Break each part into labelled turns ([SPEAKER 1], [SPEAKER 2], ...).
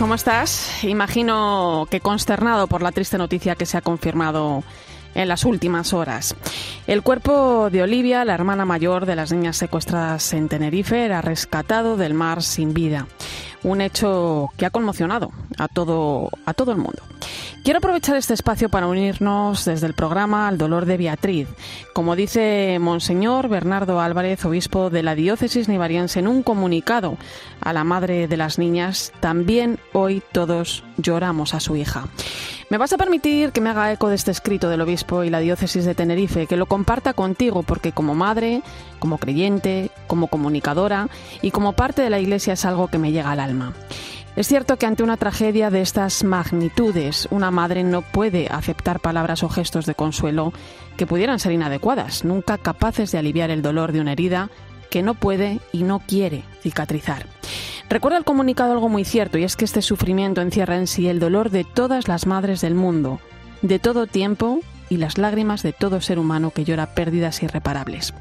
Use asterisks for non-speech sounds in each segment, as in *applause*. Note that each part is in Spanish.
[SPEAKER 1] ¿Cómo estás? Imagino que consternado por la triste noticia que se ha confirmado en las últimas horas. El cuerpo de Olivia, la hermana mayor de las niñas secuestradas en Tenerife, era rescatado del mar sin vida. Un hecho que ha conmocionado a todo, a todo el mundo. Quiero aprovechar este espacio para unirnos desde el programa al dolor de Beatriz. Como dice Monseñor Bernardo Álvarez, obispo de la diócesis nivariense, en un comunicado a la madre de las niñas, también hoy todos lloramos a su hija. Me vas a permitir que me haga eco de este escrito del obispo y la diócesis de Tenerife, que lo comparta contigo, porque como madre, como creyente, como comunicadora y como parte de la Iglesia es algo que me llega al alma. Es cierto que ante una tragedia de estas magnitudes, una madre no puede aceptar palabras o gestos de consuelo que pudieran ser inadecuadas, nunca capaces de aliviar el dolor de una herida que no puede y no quiere cicatrizar. Recuerda el comunicado algo muy cierto, y es que este sufrimiento encierra en sí el dolor de todas las madres del mundo, de todo tiempo y las lágrimas de todo ser humano que llora pérdidas irreparables.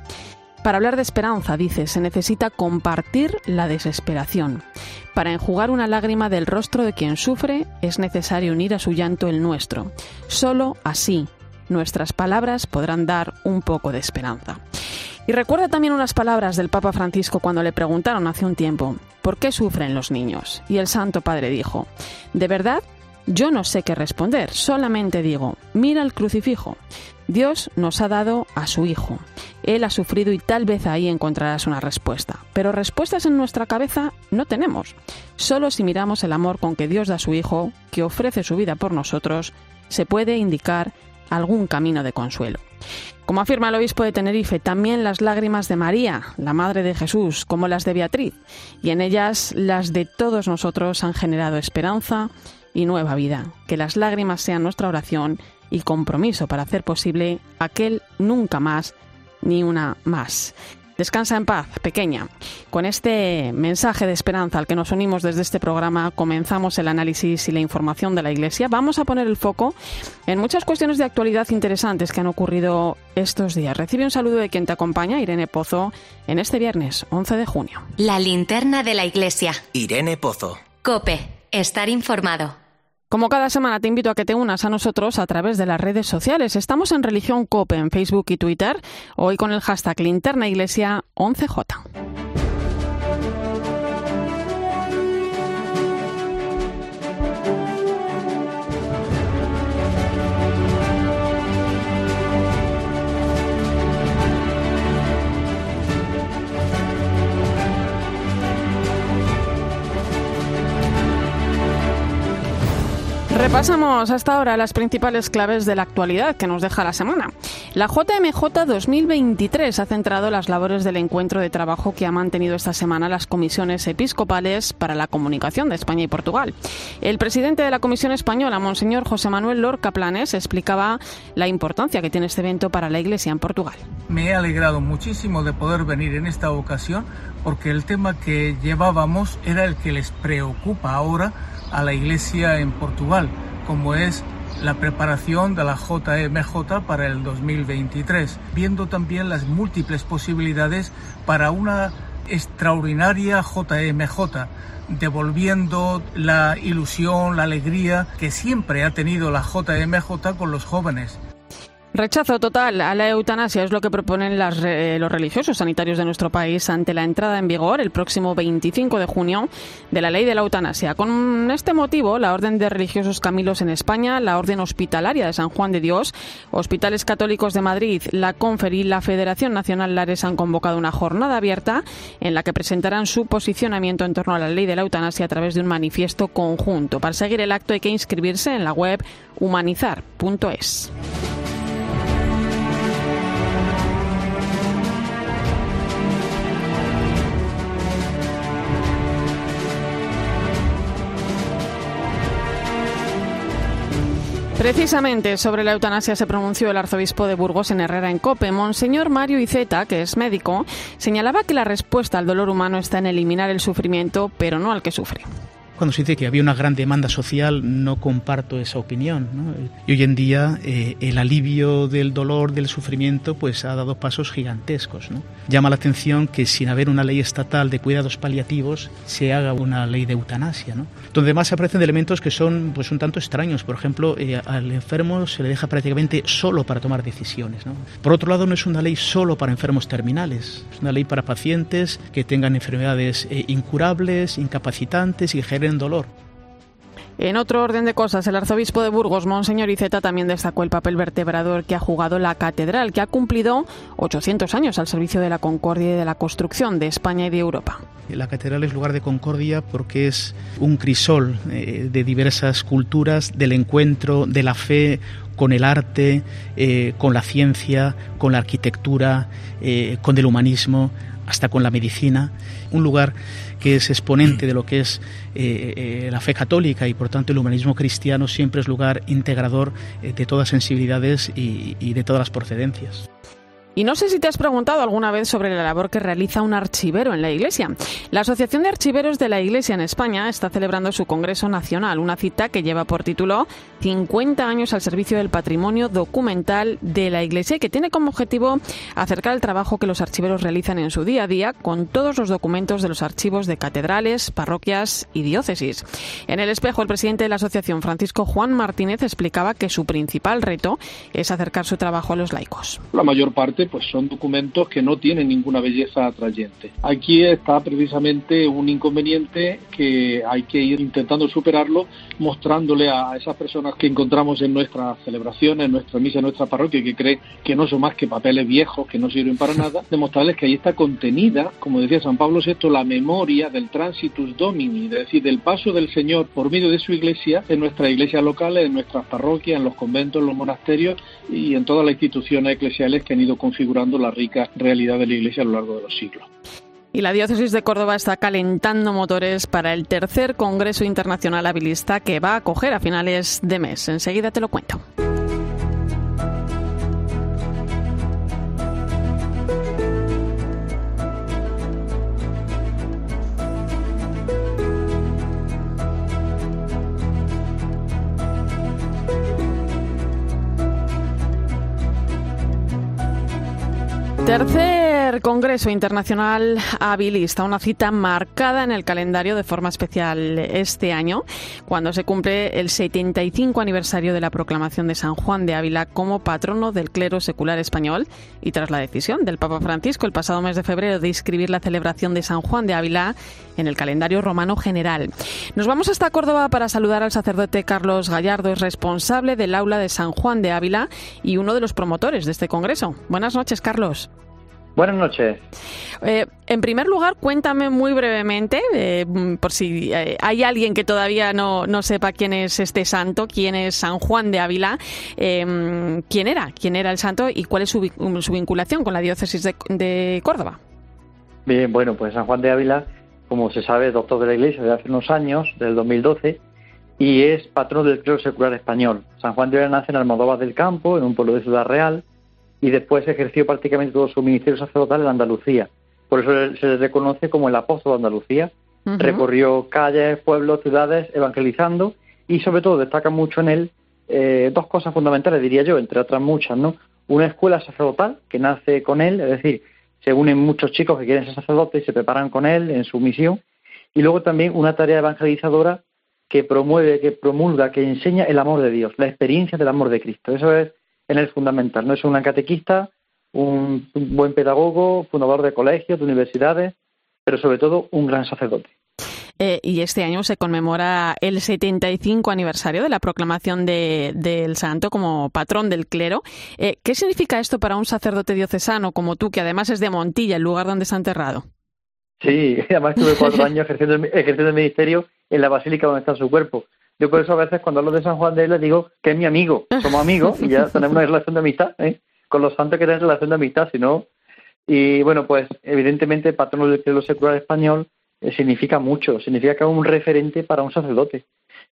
[SPEAKER 1] Para hablar de esperanza, dice, se necesita compartir la desesperación. Para enjugar una lágrima del rostro de quien sufre, es necesario unir a su llanto el nuestro. Solo así, nuestras palabras podrán dar un poco de esperanza. Y recuerda también unas palabras del Papa Francisco cuando le preguntaron hace un tiempo, ¿por qué sufren los niños? Y el Santo Padre dijo, ¿de verdad? Yo no sé qué responder, solamente digo, mira el crucifijo. Dios nos ha dado a su Hijo. Él ha sufrido y tal vez ahí encontrarás una respuesta. Pero respuestas en nuestra cabeza no tenemos. Solo si miramos el amor con que Dios da a su Hijo, que ofrece su vida por nosotros, se puede indicar algún camino de consuelo. Como afirma el obispo de Tenerife, también las lágrimas de María, la Madre de Jesús, como las de Beatriz, y en ellas las de todos nosotros han generado esperanza y nueva vida. Que las lágrimas sean nuestra oración y compromiso para hacer posible aquel nunca más ni una más. Descansa en paz, pequeña. Con este mensaje de esperanza al que nos unimos desde este programa, comenzamos el análisis y la información de la Iglesia. Vamos a poner el foco en muchas cuestiones de actualidad interesantes que han ocurrido estos días. Recibe un saludo de quien te acompaña, Irene Pozo, en este viernes 11 de junio.
[SPEAKER 2] La linterna de la Iglesia.
[SPEAKER 3] Irene Pozo.
[SPEAKER 2] Cope. Estar informado.
[SPEAKER 1] Como cada semana te invito a que te unas a nosotros a través de las redes sociales. Estamos en Religión Cope en Facebook y Twitter, hoy con el hashtag Linterna Iglesia 11J. Repasamos hasta ahora las principales claves de la actualidad que nos deja la semana. La JMJ 2023 ha centrado las labores del encuentro de trabajo que ha mantenido esta semana las comisiones episcopales para la comunicación de España y Portugal. El presidente de la Comisión Española, Monseñor José Manuel Lorca Planes, explicaba la importancia que tiene este evento para la Iglesia en Portugal.
[SPEAKER 4] Me he alegrado muchísimo de poder venir en esta ocasión porque el tema que llevábamos era el que les preocupa ahora a la Iglesia en Portugal, como es la preparación de la JMJ para el 2023, viendo también las múltiples posibilidades para una extraordinaria JMJ, devolviendo la ilusión, la alegría que siempre ha tenido la JMJ con los jóvenes.
[SPEAKER 1] Rechazo total a la eutanasia es lo que proponen los religiosos sanitarios de nuestro país ante la entrada en vigor el próximo 25 de junio de la ley de la eutanasia. Con este motivo, la Orden de Religiosos Camilos en España, la Orden Hospitalaria de San Juan de Dios, Hospitales Católicos de Madrid, la Confer y la Federación Nacional Lares han convocado una jornada abierta en la que presentarán su posicionamiento en torno a la ley de la eutanasia a través de un manifiesto conjunto. Para seguir el acto hay que inscribirse en la web humanizar.es. Precisamente sobre la eutanasia se pronunció el arzobispo de Burgos en Herrera en Cope. Monseñor Mario Iceta, que es médico, señalaba que la respuesta al dolor humano está en eliminar el sufrimiento, pero no al que sufre
[SPEAKER 5] cuando se dice que había una gran demanda social, no comparto esa opinión. Y hoy en día eh, el alivio del dolor, del sufrimiento, pues ha dado pasos gigantescos. ¿no? Llama la atención que sin haber una ley estatal de cuidados paliativos se haga una ley de eutanasia, ¿no? donde más aparecen elementos que son pues un tanto extraños. Por ejemplo, eh, al enfermo se le deja prácticamente solo para tomar decisiones. ¿no? Por otro lado, no es una ley solo para enfermos terminales, es una ley para pacientes que tengan enfermedades eh, incurables, incapacitantes y que generen dolor.
[SPEAKER 1] En otro orden de cosas, el arzobispo de Burgos, Monseñor Iceta, también destacó el papel vertebrador que ha jugado la catedral, que ha cumplido 800 años al servicio de la concordia y de la construcción de España y de Europa.
[SPEAKER 5] La catedral es lugar de concordia porque es un crisol eh, de diversas culturas, del encuentro de la fe con el arte, eh, con la ciencia, con la arquitectura, eh, con el humanismo, hasta con la medicina. Un lugar que es exponente de lo que es eh, eh, la fe católica y por tanto el humanismo cristiano siempre es lugar integrador eh, de todas sensibilidades y de todas las procedencias.
[SPEAKER 1] Y no sé si te has preguntado alguna vez sobre la labor que realiza un archivero en la Iglesia. La Asociación de Archiveros de la Iglesia en España está celebrando su Congreso Nacional, una cita que lleva por título 50 años al servicio del patrimonio documental de la Iglesia y que tiene como objetivo acercar el trabajo que los archiveros realizan en su día a día con todos los documentos de los archivos de catedrales, parroquias y diócesis. En el espejo, el presidente de la asociación, Francisco Juan Martínez, explicaba que su principal reto es acercar su trabajo a los laicos.
[SPEAKER 6] La mayor parte pues son documentos que no tienen ninguna belleza atrayente. Aquí está precisamente un inconveniente que hay que ir intentando superarlo, mostrándole a esas personas que encontramos en nuestras celebraciones, en nuestra misa, en nuestra parroquia, que creen que no son más que papeles viejos, que no sirven para *laughs* nada, demostrarles que ahí está contenida, como decía San Pablo VI, la memoria del transitus domini, es decir, del paso del Señor por medio de su iglesia en nuestras iglesias locales, en nuestras parroquias, en los conventos, en los monasterios y en todas las instituciones eclesiales que han ido configurando la rica realidad de la Iglesia a lo largo de los siglos.
[SPEAKER 1] Y la diócesis de Córdoba está calentando motores para el tercer Congreso Internacional Habilista que va a acoger a finales de mes. Enseguida te lo cuento. Tercer Congreso Internacional Habilista, una cita marcada en el calendario de forma especial este año, cuando se cumple el 75 aniversario de la proclamación de San Juan de Ávila como patrono del clero secular español y tras la decisión del Papa Francisco el pasado mes de febrero de inscribir la celebración de San Juan de Ávila en el calendario romano general. Nos vamos hasta Córdoba para saludar al sacerdote Carlos Gallardo, es responsable del aula de San Juan de Ávila y uno de los promotores de este congreso. Buenas noches, Carlos.
[SPEAKER 7] Buenas noches.
[SPEAKER 1] Eh, en primer lugar, cuéntame muy brevemente, eh, por si eh, hay alguien que todavía no, no, sepa quién es este santo, quién es San Juan de Ávila, quién era, quién era el santo y cuál es su, su vinculación con la diócesis de, de, Córdoba.
[SPEAKER 7] Bien, bueno, pues San Juan de Ávila, como se sabe, es doctor de la Iglesia desde hace unos años, del 2012, y es patrón del clero secular español. San Juan de Ávila nace en Almodóvar del Campo, en un pueblo de Ciudad Real, y después ejerció prácticamente todo su ministerio sacerdotal en Andalucía. Por eso se le reconoce como el apóstol de Andalucía. Recorrió calles, pueblos, ciudades, evangelizando y sobre todo destaca mucho en él eh, dos cosas fundamentales, diría yo, entre otras muchas, ¿no? Una escuela sacerdotal que nace con él, es decir, se unen muchos chicos que quieren ser sacerdotes y se preparan con él en su misión. Y luego también una tarea evangelizadora que promueve, que promulga, que enseña el amor de Dios, la experiencia del amor de Cristo. Eso es en el fundamental. No es un catequista, un, buen pedagogo, fundador de colegios, de universidades, pero sobre todo un gran sacerdote.
[SPEAKER 1] Eh, y este año se conmemora el 75 aniversario de la proclamación del santo como patrón del clero. Eh, ¿Qué significa esto para un sacerdote diocesano como tú, que además es de Montilla, el lugar donde está enterrado?
[SPEAKER 7] Sí, *laughs* además tuve cuatro *laughs* años ejerciendo, ejerciendo el ministerio en la basílica donde está su cuerpo. Yo por eso a veces cuando hablo de San Juan de él digo que es mi amigo, somos amigos y ya *laughs* tenemos una relación de amistad, ¿eh? con los santos que tienen relación de amistad, si no... Y bueno, pues evidentemente patrono del clero secular español eh, significa mucho, significa que es un referente para un sacerdote.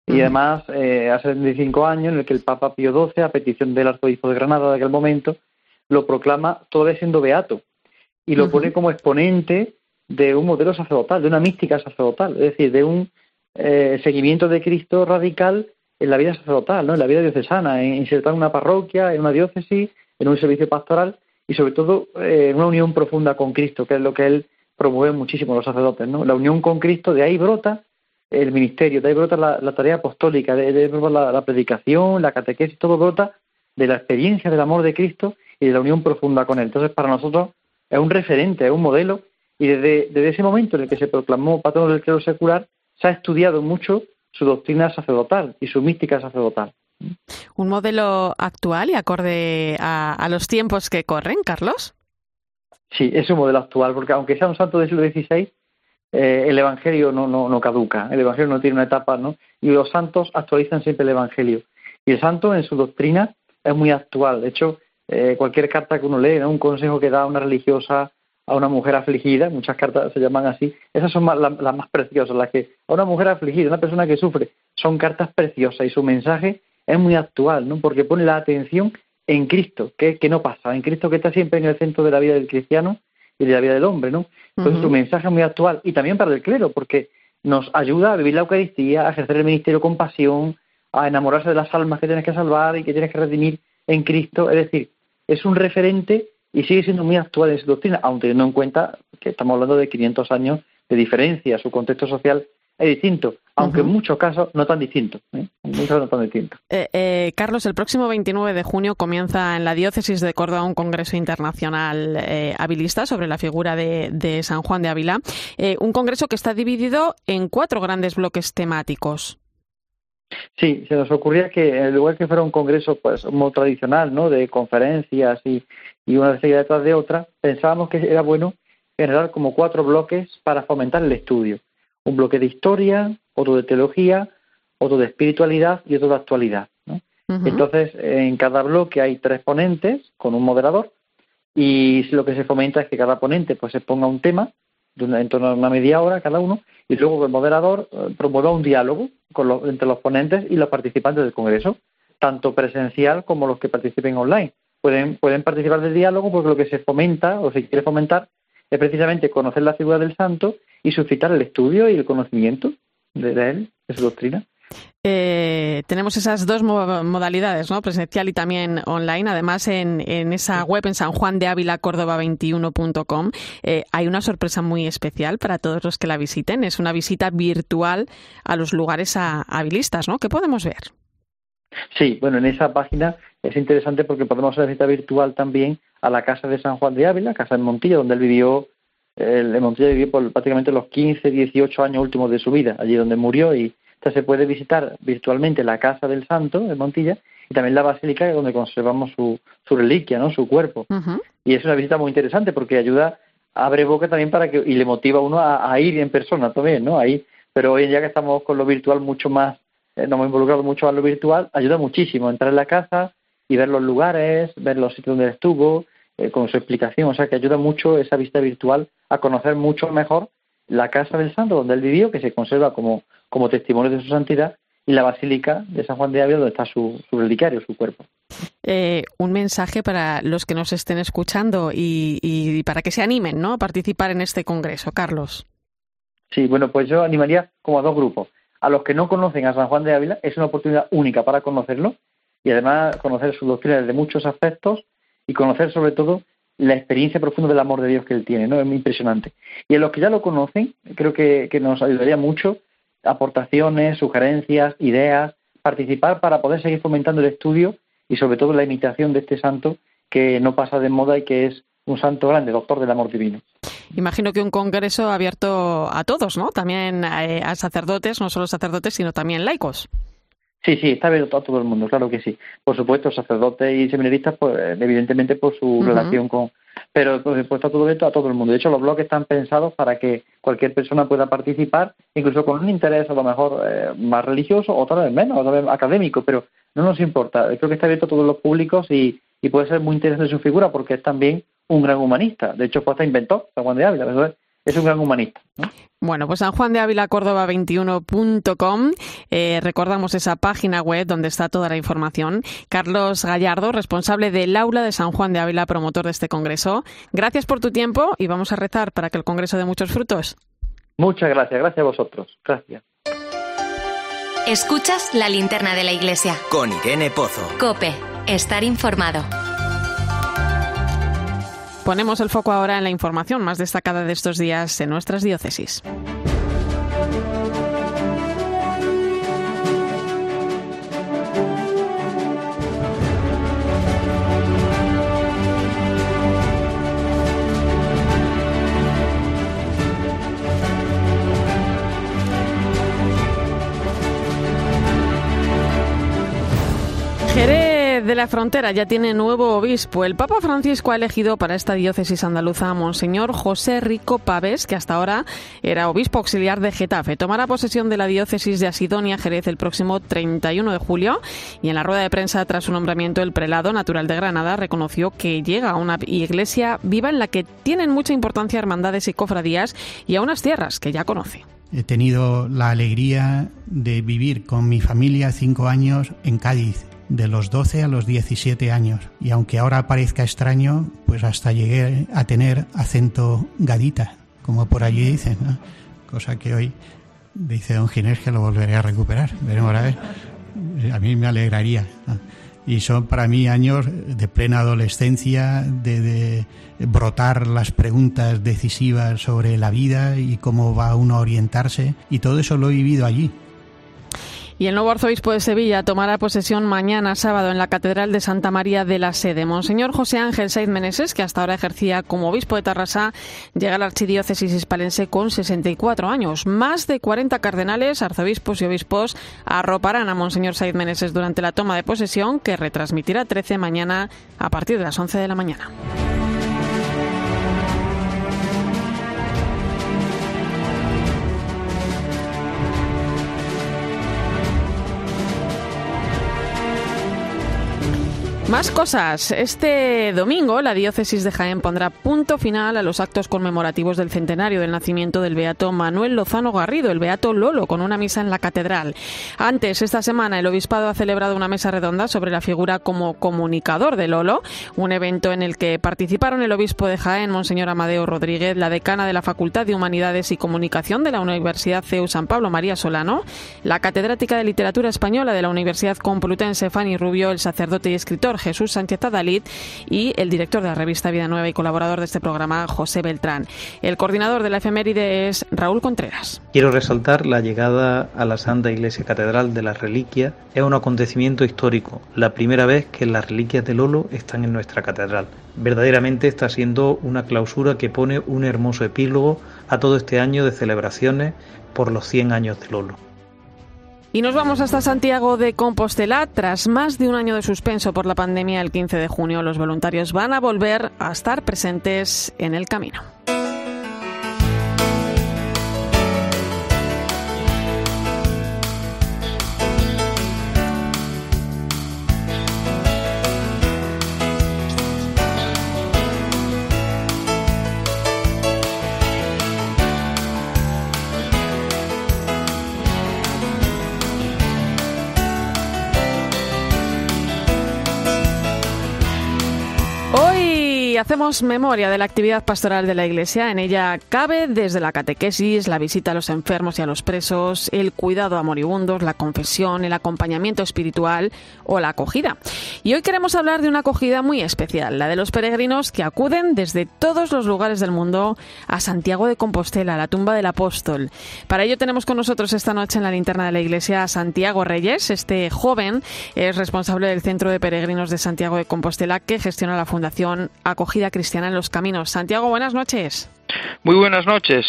[SPEAKER 7] Y además, eh, hace 75 años, en el que el Papa Pío XII, a petición del arzobispo de Granada de aquel momento, lo proclama todavía siendo beato y lo pone como exponente de un modelo sacerdotal, de una mística sacerdotal, es decir, de un eh, seguimiento de Cristo radical en la vida sacerdotal, ¿no? en la vida diocesana, en insertar una parroquia, en una diócesis, en un servicio pastoral y sobre todo eh, en una unión profunda con Cristo, que es lo que él promueve muchísimo los sacerdotes. ¿no? La unión con Cristo, de ahí brota el ministerio, de ahí brota la, tarea apostólica, de, ahí brota la, predicación, la catequesis, todo brota de la experiencia del amor de Cristo y de la unión profunda con Él. Entonces, para nosotros es un referente, es un modelo, y desde, ese momento en el que se proclamó patrón del clero secular, se ha estudiado mucho su doctrina sacerdotal y su mística sacerdotal.
[SPEAKER 1] ¿Un modelo actual y acorde a, los tiempos que corren, Carlos?
[SPEAKER 7] Sí, es un modelo actual, porque aunque sea un santo del siglo XVI, eh, el Evangelio no, no, no, caduca, el Evangelio no tiene una etapa, ¿no? Y los santos actualizan siempre el Evangelio. Y el santo en su doctrina es muy actual. De hecho, eh, cualquier carta que uno lee, un consejo que da una religiosa a una mujer afligida, muchas cartas se llaman así, esas son las más preciosas, las que a una mujer afligida, una persona que sufre, son cartas preciosas y su mensaje es muy actual, ¿no? Porque pone la atención en Cristo, que, que no pasa, en Cristo que está siempre en el centro de la vida del cristiano y de la vida del hombre, ¿no? Entonces su mensaje es muy actual y también para el clero, porque nos ayuda a vivir la Eucaristía, a ejercer el ministerio con pasión, a enamorarse de las almas que tienes que salvar y que tienes que redimir en Cristo, es decir, es un referente y sigue siendo muy actual en su doctrina, aunque teniendo en cuenta que estamos hablando de 500 años de diferencia, su contexto social es distinto, aunque en muchos casos no tan distinto. ¿eh? no tan distinto.
[SPEAKER 1] Eh, eh, Carlos, el próximo 29 de junio comienza en la diócesis de Córdoba un congreso internacional habilista sobre la figura de, de San Juan de Ávila, un congreso que está dividido en cuatro grandes bloques temáticos.
[SPEAKER 7] Sí, se nos ocurría que en lugar que fuera un congreso pues muy tradicional, ¿no? De conferencias y, y una seguida detrás de otra, pensábamos que era bueno generar como cuatro bloques para fomentar el estudio. Un bloque de historia, otro de teología, otro de espiritualidad y otro de actualidad. ¿no? Entonces, en cada bloque hay tres ponentes con un moderador y lo que se fomenta es que cada ponente pues se ponga un tema en torno a una media hora cada uno y luego el moderador eh, promueva un diálogo entre los ponentes y los participantes del Congreso, tanto presencial como los que participen online. Pueden, pueden participar del diálogo porque lo que se fomenta o se quiere fomentar es precisamente conocer la figura del santo y suscitar el estudio y el conocimiento de, él, de su doctrina.
[SPEAKER 1] Eh, tenemos esas dos modalidades, ¿no? presencial y también online. Además, en, esa web, en San Juan de Ávila, Córdoba21.com, eh, hay una sorpresa muy especial para todos los que la visiten. Es una visita virtual a los lugares habilistas, ¿no? ¿Qué podemos ver?
[SPEAKER 7] Sí, bueno, en esa página es interesante porque podemos hacer visita virtual también a la casa de San Juan de Ávila, casa en Montilla, donde él vivió, el, en Montilla vivió por prácticamente los 15, 18 años últimos de su vida, allí donde murió y entonces se puede visitar virtualmente la casa del santo en Montilla y también la basílica donde conservamos su, su reliquia, ¿no? su cuerpo. Y es una visita muy interesante porque ayuda, abre boca también para que, y le motiva a uno a, ir en persona también, ¿no? Ahí, pero hoy en día que estamos con lo virtual mucho más, nos hemos involucrado mucho más lo virtual, ayuda muchísimo entrar en la casa y ver los lugares, ver los sitios donde estuvo, eh, con su explicación, o sea que ayuda mucho esa visita virtual a conocer mucho mejor la casa del santo donde él vivió, que se conserva como como testimonio de su santidad, y la Basílica de San Juan de Ávila, donde está su, relicario, su cuerpo.
[SPEAKER 1] Eh, un mensaje para los que nos estén escuchando y, para que se animen ¿no? a participar en este congreso, Carlos.
[SPEAKER 7] Sí, bueno, pues yo animaría como a dos grupos. A los que no conocen a San Juan de Ávila, es una oportunidad única para conocerlo y además conocer su doctrina desde muchos aspectos y conocer sobre todo la experiencia profunda del amor de Dios que él tiene, ¿no? Es muy impresionante. Y a los que ya lo conocen, creo que nos ayudaría mucho aportaciones, sugerencias, ideas, participar para poder seguir fomentando el estudio y sobre todo la imitación de este santo que no pasa de moda y que es un santo grande, doctor del amor divino.
[SPEAKER 1] Imagino que un congreso abierto a todos, ¿no? También eh, a, sacerdotes, no solo sacerdotes, sino también laicos.
[SPEAKER 7] Sí, sí, está abierto a todo el mundo, claro que sí. Por supuesto, sacerdotes y seminaristas, pues, evidentemente por su relación con, pero pues, está todo esto a todo el mundo. De hecho, los blogs están pensados para que cualquier persona pueda participar, incluso con un interés a lo mejor eh, más religioso o tal vez menos, o tal vez académico, pero no nos importa. Creo que está abierto a todos los públicos y, puede ser muy interesante su figura porque es también un gran humanista. De hecho, fue hasta inventó San Juan de Ávila. es un gran humanista.
[SPEAKER 1] Bueno, pues San Juan de Ávila Córdoba 21.com. Eh, recordamos esa página web donde está toda la información. Carlos Gallardo, responsable del aula de San Juan de Ávila, promotor de este congreso. Gracias por tu tiempo y vamos a rezar para que el congreso dé muchos frutos.
[SPEAKER 7] Muchas gracias, gracias a vosotros. Gracias.
[SPEAKER 2] Escuchas la linterna de la iglesia.
[SPEAKER 3] Con Irene Pozo.
[SPEAKER 2] Cope, estar informado.
[SPEAKER 1] Ponemos el foco ahora en la información más destacada de estos días en nuestras diócesis. De la Frontera ya tiene nuevo obispo. El Papa Francisco ha elegido para esta diócesis andaluza a Monseñor José Rico Paves, que hasta ahora era obispo auxiliar de Getafe. Tomará posesión de la diócesis de Asidonia, Jerez, el próximo 31 de julio. Y en la rueda de prensa tras su nombramiento, el prelado natural de Granada reconoció que llega a una iglesia viva en la que tienen mucha importancia hermandades y cofradías y a unas tierras que ya conoce.
[SPEAKER 8] He tenido la alegría de vivir con mi familia cinco años en Cádiz de los 12 a los 17 años. Y aunque ahora parezca extraño, pues hasta llegué a tener acento gadita, como por allí dicen, cosa que hoy dice don Ginés que lo volveré a recuperar. Veremos a ver. A mí me alegraría. Y son para mí años de plena adolescencia, de, de, brotar las preguntas decisivas sobre la vida y cómo va uno a orientarse. Y todo eso lo he vivido allí.
[SPEAKER 1] Y el nuevo arzobispo de Sevilla tomará posesión mañana sábado en la Catedral de Santa María de la Sede. Monseñor José Ángel Saiz Meneses, que hasta ahora ejercía como obispo de Tarrasa, llega a la archidiócesis hispalense con 64 años. Más de 40 cardenales, arzobispos y obispos arroparán a Monseñor Saiz Meneses durante la toma de posesión, que retransmitirá 13 mañana a partir de las 11 de la mañana. Más cosas. Este domingo la diócesis de Jaén pondrá punto final a los actos conmemorativos del centenario del nacimiento del beato Manuel Lozano Garrido, el beato Lolo, con una misa en la catedral. Antes, esta semana, el obispado ha celebrado una mesa redonda sobre la figura como comunicador de Lolo, un evento en el que participaron el obispo de Jaén, Monseñor Amadeo Rodríguez, la decana de la Facultad de Humanidades y Comunicación de la Universidad CEU San Pablo María Solano, la catedrática de Literatura Española de la Universidad Complutense Fanny Rubio, el sacerdote y escritor Jesús Sánchez Adalid y el director de la revista Vida Nueva y colaborador de este programa, José Beltrán. El coordinador de la efeméride es Raúl Contreras.
[SPEAKER 9] Quiero resaltar la llegada a la Santa Iglesia Catedral de la Reliquia. Es un acontecimiento histórico, la primera vez que las reliquias de Lolo están en nuestra catedral. Verdaderamente está siendo una clausura que pone un hermoso epílogo a todo este año de celebraciones por los 100 años de Lolo.
[SPEAKER 1] Y nos vamos hasta Santiago de Compostela. Tras más de un año de suspenso por la pandemia, el 15 de junio los voluntarios van a volver a estar presentes en el camino. Hacemos memoria de la actividad pastoral de la Iglesia. En ella cabe desde la catequesis, la visita a los enfermos y a los presos, el cuidado a moribundos, la confesión, el acompañamiento espiritual o la acogida. Y hoy queremos hablar de una acogida muy especial, la de los peregrinos que acuden desde todos los lugares del mundo a Santiago de Compostela, la tumba del apóstol. Para ello tenemos con nosotros esta noche en la linterna de la Iglesia a Santiago Reyes. Este joven es responsable del Centro de Peregrinos de Santiago de Compostela que gestiona la Fundación Acogida Cristiana en los Caminos. Santiago, buenas noches.
[SPEAKER 10] Muy buenas noches.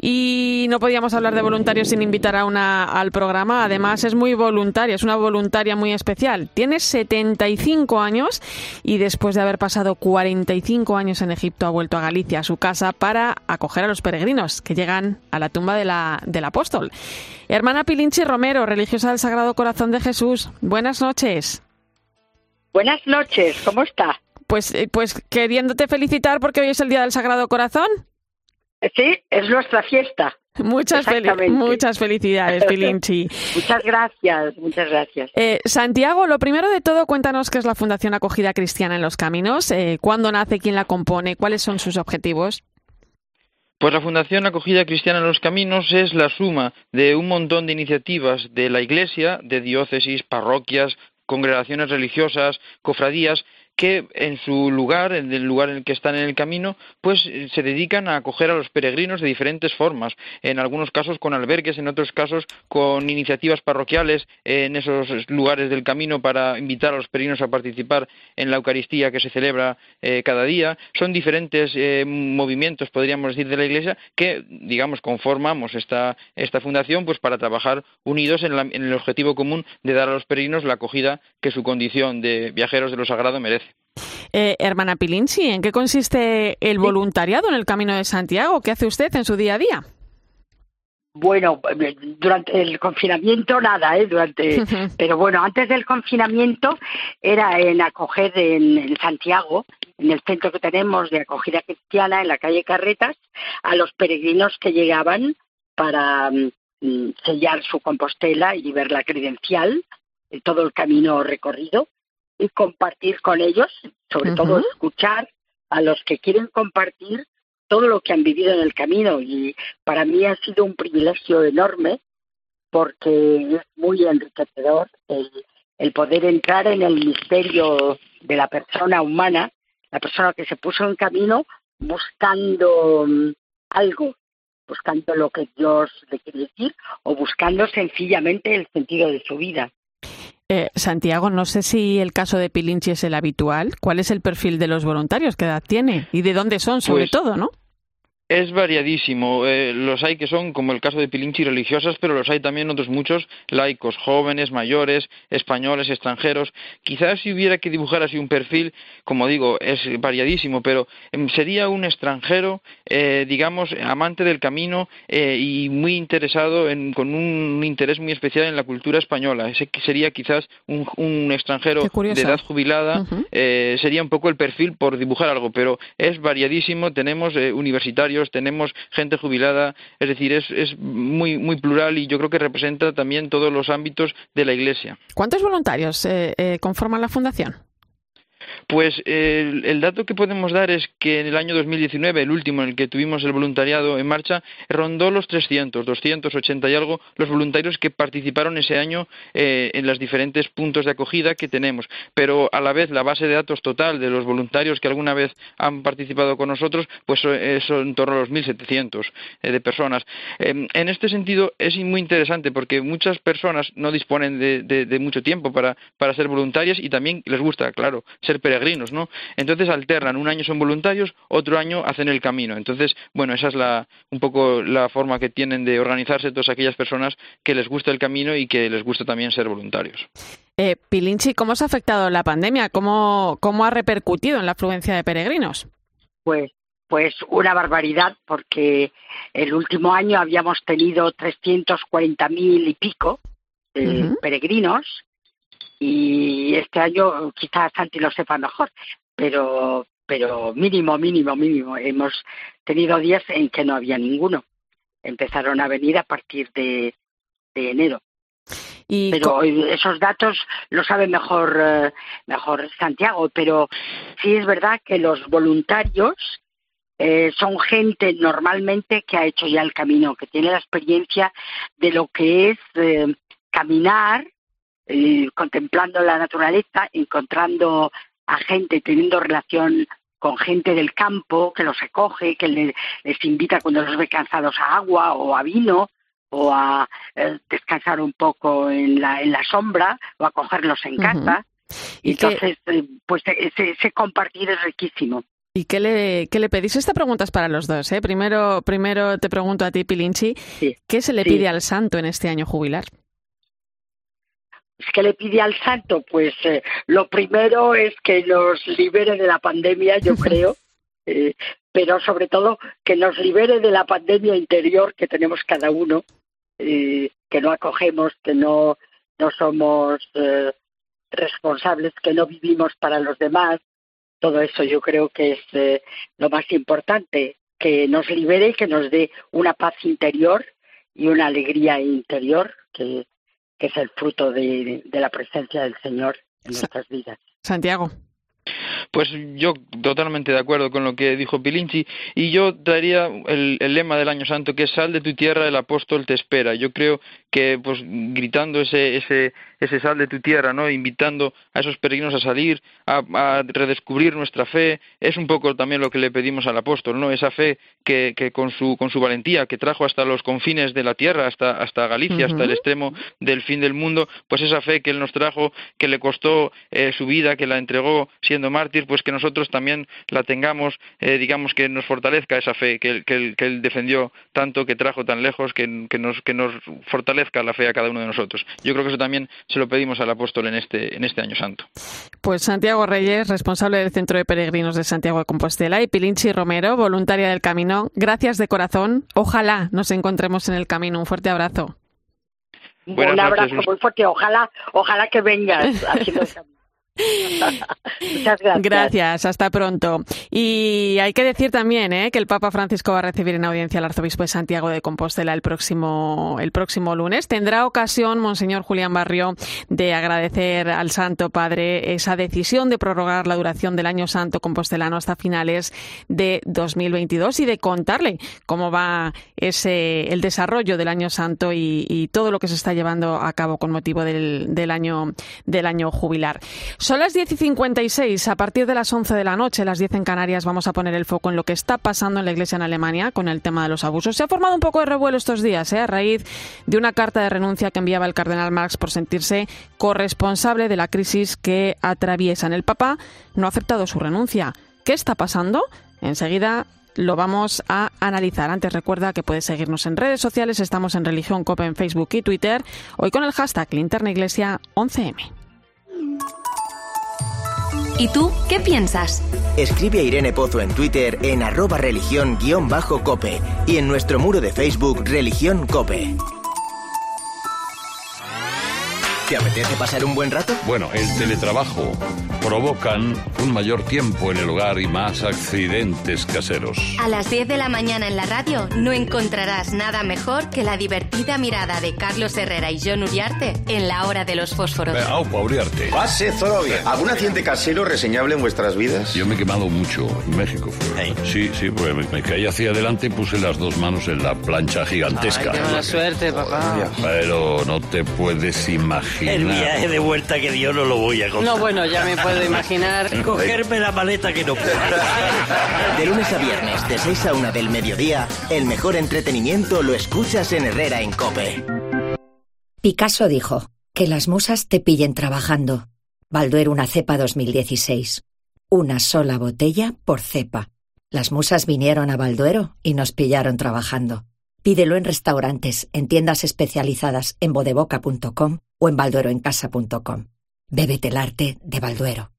[SPEAKER 1] Y no podíamos hablar de voluntarios sin invitar a una al programa. Además, es muy voluntaria, es una voluntaria muy especial. Tiene 75 años y después de haber pasado 45 años en Egipto ha vuelto a Galicia, a su casa, para acoger a los peregrinos que llegan a la tumba de la, del apóstol. Hermana Pilinchi Romero, religiosa del Sagrado Corazón de Jesús. Buenas noches.
[SPEAKER 11] Buenas noches, ¿cómo está?
[SPEAKER 1] Pues, pues queriéndote felicitar porque hoy es el Día del Sagrado Corazón.
[SPEAKER 11] Sí, es nuestra fiesta.
[SPEAKER 1] Muchas, muchas felicidades, Pilinchi. *laughs*
[SPEAKER 11] muchas gracias, muchas gracias.
[SPEAKER 1] Eh, Santiago, lo primero de todo, cuéntanos qué es la Fundación Acogida Cristiana en los Caminos, eh, cuándo nace, quién la compone, cuáles son sus objetivos.
[SPEAKER 10] Pues la Fundación Acogida Cristiana en los Caminos es la suma de un montón de iniciativas de la Iglesia, de diócesis, parroquias, congregaciones religiosas, cofradías, que en su lugar, en el lugar en el que están en el camino, pues eh, se dedican a acoger a los peregrinos de diferentes formas, en algunos casos con albergues, en otros casos con iniciativas parroquiales en esos lugares del camino para invitar a los peregrinos a participar en la Eucaristía que se celebra eh, cada día. Son diferentes eh, movimientos, podríamos decir, de la Iglesia que, digamos, conformamos esta, esta fundación pues para trabajar unidos en, en el objetivo común de dar a los peregrinos la acogida que su condición de viajeros de lo sagrado merece.
[SPEAKER 1] Eh, hermana Pilinchi, ¿en qué consiste el voluntariado en el Camino de Santiago? ¿Qué hace usted en su día a día?
[SPEAKER 11] Bueno, durante el confinamiento nada, ¿eh? Durante, *laughs* pero bueno, antes del confinamiento era en acoger en, Santiago, en el centro que tenemos de acogida cristiana en la calle Carretas, a los peregrinos que llegaban para mm, sellar su compostela y ver la credencial, todo el camino recorrido y compartir con ellos, sobre todo escuchar a los que quieren compartir todo lo que han vivido en el camino y para mí ha sido un privilegio enorme porque es muy enriquecedor el, el poder entrar en el misterio de la persona humana, la persona que se puso en camino buscando mm, algo, buscando lo que Dios le quiere decir o buscando sencillamente el sentido de su vida.
[SPEAKER 1] Eh, Santiago, no sé si el caso de Pilinchi es el habitual. ¿Cuál es el perfil de los voluntarios? ¿Qué edad tiene? ¿Y de dónde son, sobre pues todo, no?
[SPEAKER 10] Es variadísimo. Eh, los hay que son, como el caso de Pilinchi, religiosas, pero los hay también otros muchos laicos, jóvenes, mayores, españoles, extranjeros. Quizás si hubiera que dibujar así un perfil, como digo, es variadísimo, pero em, sería un extranjero, eh, digamos, amante del camino eh, y muy interesado en, con un interés muy especial en la cultura española. Ese sería quizás un, extranjero de edad jubilada. sería un poco el perfil por dibujar algo, pero es variadísimo. Tenemos universitarios tenemos gente jubilada, es decir, es, muy, muy plural y yo creo que representa también todos los ámbitos de la Iglesia.
[SPEAKER 1] ¿Cuántos voluntarios eh, eh, conforman la Fundación?
[SPEAKER 10] Pues el, dato que podemos dar es que en el año 2019, el último en el que tuvimos el voluntariado en marcha, rondó los 300, 280 y algo los voluntarios que participaron ese año eh, en los diferentes puntos de acogida que tenemos. Pero a la vez la base de datos total de los voluntarios que alguna vez han participado con nosotros, pues es en torno a los 1.700 eh, de personas. Em, en este sentido es muy interesante porque muchas personas no disponen de, mucho tiempo para, para ser voluntarias y también les gusta, claro, ser peregrinos, ¿no? Entonces alternan, un año son voluntarios, otro año hacen el camino. Entonces, bueno, esa es la, un poco la forma que tienen de organizarse todas aquellas personas que les gusta el camino y que les gusta también ser voluntarios.
[SPEAKER 1] Eh, Pilinchi, ¿cómo se ha afectado la pandemia? ¿Cómo, ¿Cómo ha repercutido en la afluencia de peregrinos?
[SPEAKER 11] Pues pues una barbaridad porque el último año habíamos tenido 340.000 y pico peregrinos y este año quizás Santi lo sepa mejor, pero pero mínimo, mínimo, mínimo. Hemos tenido días en que no había ninguno. Empezaron a venir a partir de, enero. ¿Y pero esos datos lo sabe mejor, eh, mejor Santiago, pero sí es verdad que los voluntarios eh, son gente normalmente que ha hecho ya el camino, que tiene la experiencia de lo que es eh, caminar eh, contemplando la naturaleza, encontrando a gente, teniendo relación con gente del campo que los recoge, que les invita cuando los ve cansados a agua o a vino o a eh, descansar un poco en la, en la sombra o a cogerlos en casa. ¿Y Entonces, eh, pues ese, compartir es riquísimo.
[SPEAKER 1] ¿Y qué le, qué le pedís? Esta pregunta es para los dos. ¿eh? Primero, primero te pregunto a ti, Pilinchi, ¿qué se le pide al santo en este año jubilar?
[SPEAKER 11] ¿Qué le pide al santo? Pues eh, lo primero es que nos libere de la pandemia, yo *laughs* creo, eh, pero sobre todo que nos libere de la pandemia interior que tenemos cada uno, eh, que no acogemos, que no, no somos responsables, que no vivimos para los demás. Todo eso yo creo que es lo más importante, que nos libere y que nos dé una paz interior y una alegría interior que, es el fruto de, de la presencia del Señor en nuestras vidas.
[SPEAKER 1] Santiago.
[SPEAKER 10] Pues yo totalmente de acuerdo con lo que dijo Pilinchi y yo daría el, lema del Año Santo que es sal de tu tierra, el apóstol te espera. Yo creo que pues gritando ese, ese, ese sal de tu tierra, ¿no? invitando a esos peregrinos a salir, a, redescubrir nuestra fe, es un poco también lo que le pedimos al apóstol, ¿no? esa fe que, que con, su, con su valentía, que trajo hasta los confines de la tierra, hasta, hasta Galicia, hasta el extremo del fin del mundo, pues esa fe que él nos trajo, que le costó eh, su vida, que la entregó siendo mártir, pues que nosotros también la tengamos, eh, digamos que nos fortalezca esa fe que, que, que, él defendió tanto, que trajo tan lejos, que, que, nos, que nos fortalezca la fe a cada uno de nosotros. Yo creo que eso también se lo pedimos al apóstol en este, en este año santo.
[SPEAKER 1] Pues Santiago Reyes, responsable del Centro de Peregrinos de Santiago de Compostela, y Pilinchi Romero, voluntaria del camino, gracias de corazón. Ojalá nos encontremos en el camino. Un fuerte abrazo.
[SPEAKER 11] un abrazo muy fuerte. Ojalá, ojalá que vengas. *laughs*
[SPEAKER 1] Muchas gracias. Gracias, hasta pronto. Y hay que decir también ¿eh? que el Papa Francisco va a recibir en audiencia al arzobispo de Santiago de Compostela el próximo, el próximo lunes. Tendrá ocasión, Monseñor Julián Barrio, de agradecer al Santo Padre esa decisión de prorrogar la duración del Año Santo Compostelano hasta finales de 2022 y de contarle cómo va ese, el desarrollo del Año Santo y, todo lo que se está llevando a cabo con motivo del, del, año, del año jubilar. Son las 10 y 56. A partir de las 11 de la noche, las 10 en Canarias, vamos a poner el foco en lo que está pasando en la Iglesia en Alemania con el tema de los abusos. Se ha formado un poco de revuelo estos días, ¿eh? a raíz de una carta de renuncia que enviaba el cardenal Marx por sentirse corresponsable de la crisis que atraviesan. El Papa no ha aceptado su renuncia. ¿Qué está pasando? Enseguida lo vamos a analizar. Antes recuerda que puedes seguirnos en redes sociales, estamos en Religión Cope en Facebook y Twitter, hoy con el hashtag Linterna Iglesia 11M.
[SPEAKER 2] ¿Y tú qué piensas?
[SPEAKER 3] Escribe a Irene Pozo en Twitter en arroba religión-cope y en nuestro muro de Facebook Religión Cope. ¿Te apetece pasar un buen rato?
[SPEAKER 12] Bueno, el teletrabajo provocan un mayor tiempo en el hogar y más accidentes caseros.
[SPEAKER 2] A las 10 de la mañana en la radio no encontrarás nada mejor que la divertida mirada de Carlos Herrera y John Uriarte en la hora de los fósforos.
[SPEAKER 12] Eh, aupa, Uriarte.
[SPEAKER 13] Pase, bien. ¿Algún accidente casero reseñable en vuestras vidas?
[SPEAKER 12] Yo me he quemado mucho en México. Sí, sí, pues me, caí hacia adelante y puse las dos manos en la plancha gigantesca.
[SPEAKER 14] Ay, qué mala suerte, papá.
[SPEAKER 12] Pero no te puedes imaginar
[SPEAKER 15] el viaje de vuelta que dio no lo voy a contar.
[SPEAKER 14] No, bueno, ya me puedo imaginar. *laughs*
[SPEAKER 15] Cogerme la maleta que no puedo. *laughs*
[SPEAKER 3] De lunes a viernes, de 6 a 1 del mediodía, el mejor entretenimiento lo escuchas en Herrera en Cope.
[SPEAKER 16] Picasso dijo, que las musas te pillen trabajando. Balduero una cepa 2016. Una sola botella por cepa. Las musas vinieron a Balduero y nos pillaron trabajando. Pídelo en restaurantes, en tiendas especializadas en bodeboca.com o en baldueroencasa.com. Bébete el arte de Balduero.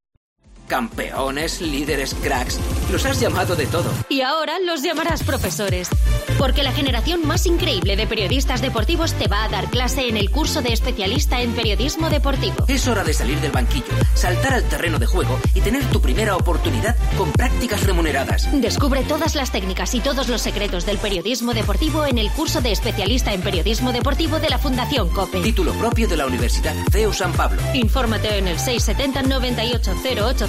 [SPEAKER 17] Campeones, líderes, cracks. Los has llamado de todo.
[SPEAKER 2] Y ahora los llamarás profesores. Porque la generación más increíble de periodistas deportivos te va a dar clase en el curso de especialista en periodismo deportivo.
[SPEAKER 17] Es hora de salir del banquillo, saltar al terreno de juego y tener tu primera oportunidad con prácticas remuneradas.
[SPEAKER 2] Descubre todas las técnicas y todos los secretos del periodismo deportivo en el curso de especialista en periodismo deportivo de la Fundación COPE.
[SPEAKER 17] Título propio de la Universidad CEU San Pablo.
[SPEAKER 2] Infórmate en el 670 9808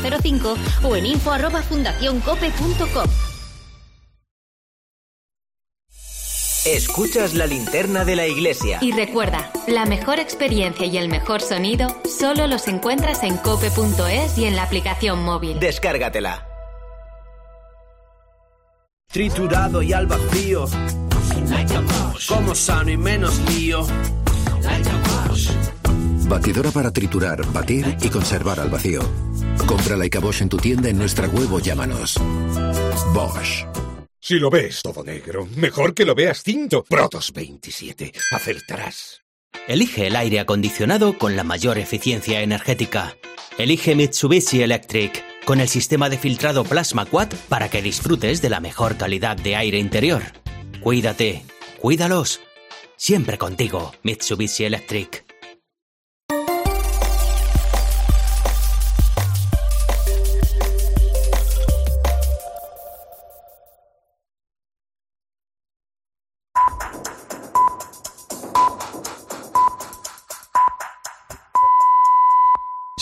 [SPEAKER 2] o en info arroba fundacioncope.com.
[SPEAKER 3] Escuchas la linterna de la iglesia.
[SPEAKER 2] Y recuerda, la mejor experiencia y el mejor sonido solo los encuentras en cope.es y en la aplicación móvil.
[SPEAKER 3] Descárgatela.
[SPEAKER 18] Triturado y al vacío. Como sano y menos lío.
[SPEAKER 19] Batidora para triturar, batir y conservar al vacío. Compra la Bosch en tu tienda en nuestra web o llámanos. Bosch.
[SPEAKER 20] Si lo ves todo negro, mejor que lo veas cinto. Protos 27. Acertarás.
[SPEAKER 21] Elige el aire acondicionado con la mayor eficiencia energética. Elige Mitsubishi Electric con el sistema de filtrado Plasma Quad para que disfrutes de la mejor calidad de aire interior. Cuídate, cuídalos. Siempre contigo, Mitsubishi Electric.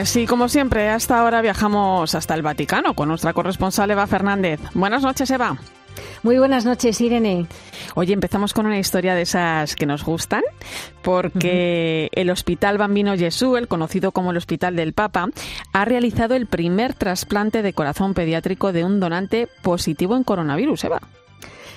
[SPEAKER 1] Es viernes y como siempre hasta ahora viajamos hasta el Vaticano con nuestra corresponsal Eva Fernández. Buenas noches Eva.
[SPEAKER 22] Muy buenas noches, Irene.
[SPEAKER 1] Oye, empezamos con una historia de esas que nos gustan, porque el Hospital Bambino Jesús, el conocido como el Hospital del Papa, ha realizado el primer trasplante de corazón pediátrico de un donante positivo en coronavirus, Eva.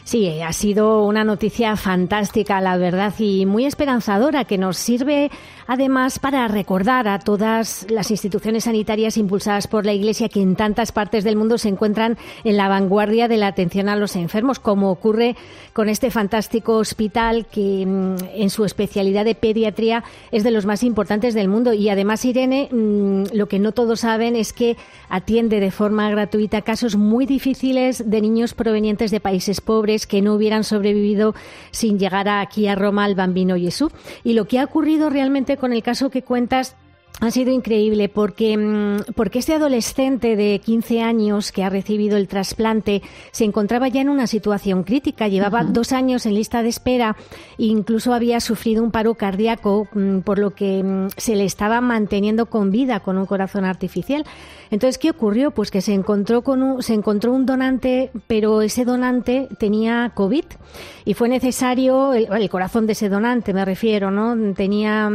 [SPEAKER 22] Sí, ha sido una noticia fantástica, la verdad, y muy esperanzadora, que nos sirve además para recordar a todas las instituciones sanitarias impulsadas por la Iglesia que en tantas partes del mundo se encuentran en la vanguardia de la atención a los enfermos, como ocurre con este fantástico hospital que mm, en su especialidad de pediatría es de los más importantes del mundo. Y además, Irene, mm, lo que no todos saben es que atiende de forma gratuita casos muy difíciles de niños provenientes de países pobres que no hubieran sobrevivido sin llegar aquí a Roma al Bambino Jesús. Y lo que ha ocurrido realmente con el caso que cuentas ha sido increíble porque, mm, porque este adolescente de 15 años que ha recibido el trasplante se encontraba ya en una situación crítica. Llevaba dos años en lista de espera e incluso había sufrido un paro cardíaco, mm, por lo que mm, se le estaba manteniendo con vida con un corazón artificial. Entonces, ¿qué ocurrió? Pues que se encontró con un, se encontró un donante, pero ese donante tenía COVID y fue necesario el, corazón de ese donante, me refiero, ¿no? Tenía,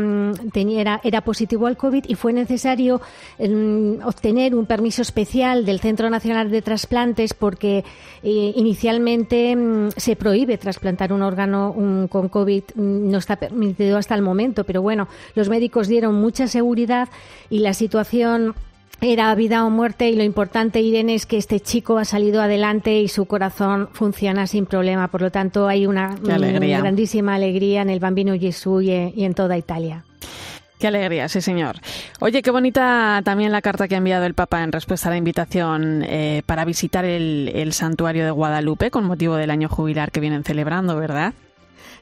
[SPEAKER 22] tenía era, era positivo al COVID y fue necesario mm, obtener un permiso especial del Centro Nacional de Trasplantes porque eh, inicialmente mm, se prohíbe trasplantar un órgano con COVID, mm, no está permitido hasta el momento, pero bueno, los médicos dieron mucha seguridad y la situación era vida o muerte y lo importante, Irene, es que este chico ha salido adelante y su corazón funciona sin problema. Por lo tanto, hay una, grandísima alegría en el Bambino Gesù y en toda Italia.
[SPEAKER 1] Qué alegría, sí, señor. Oye, qué bonita también la carta que ha enviado el Papa en respuesta a la invitación eh, para visitar el, el santuario de Guadalupe con motivo del año jubilar que vienen celebrando, ¿verdad?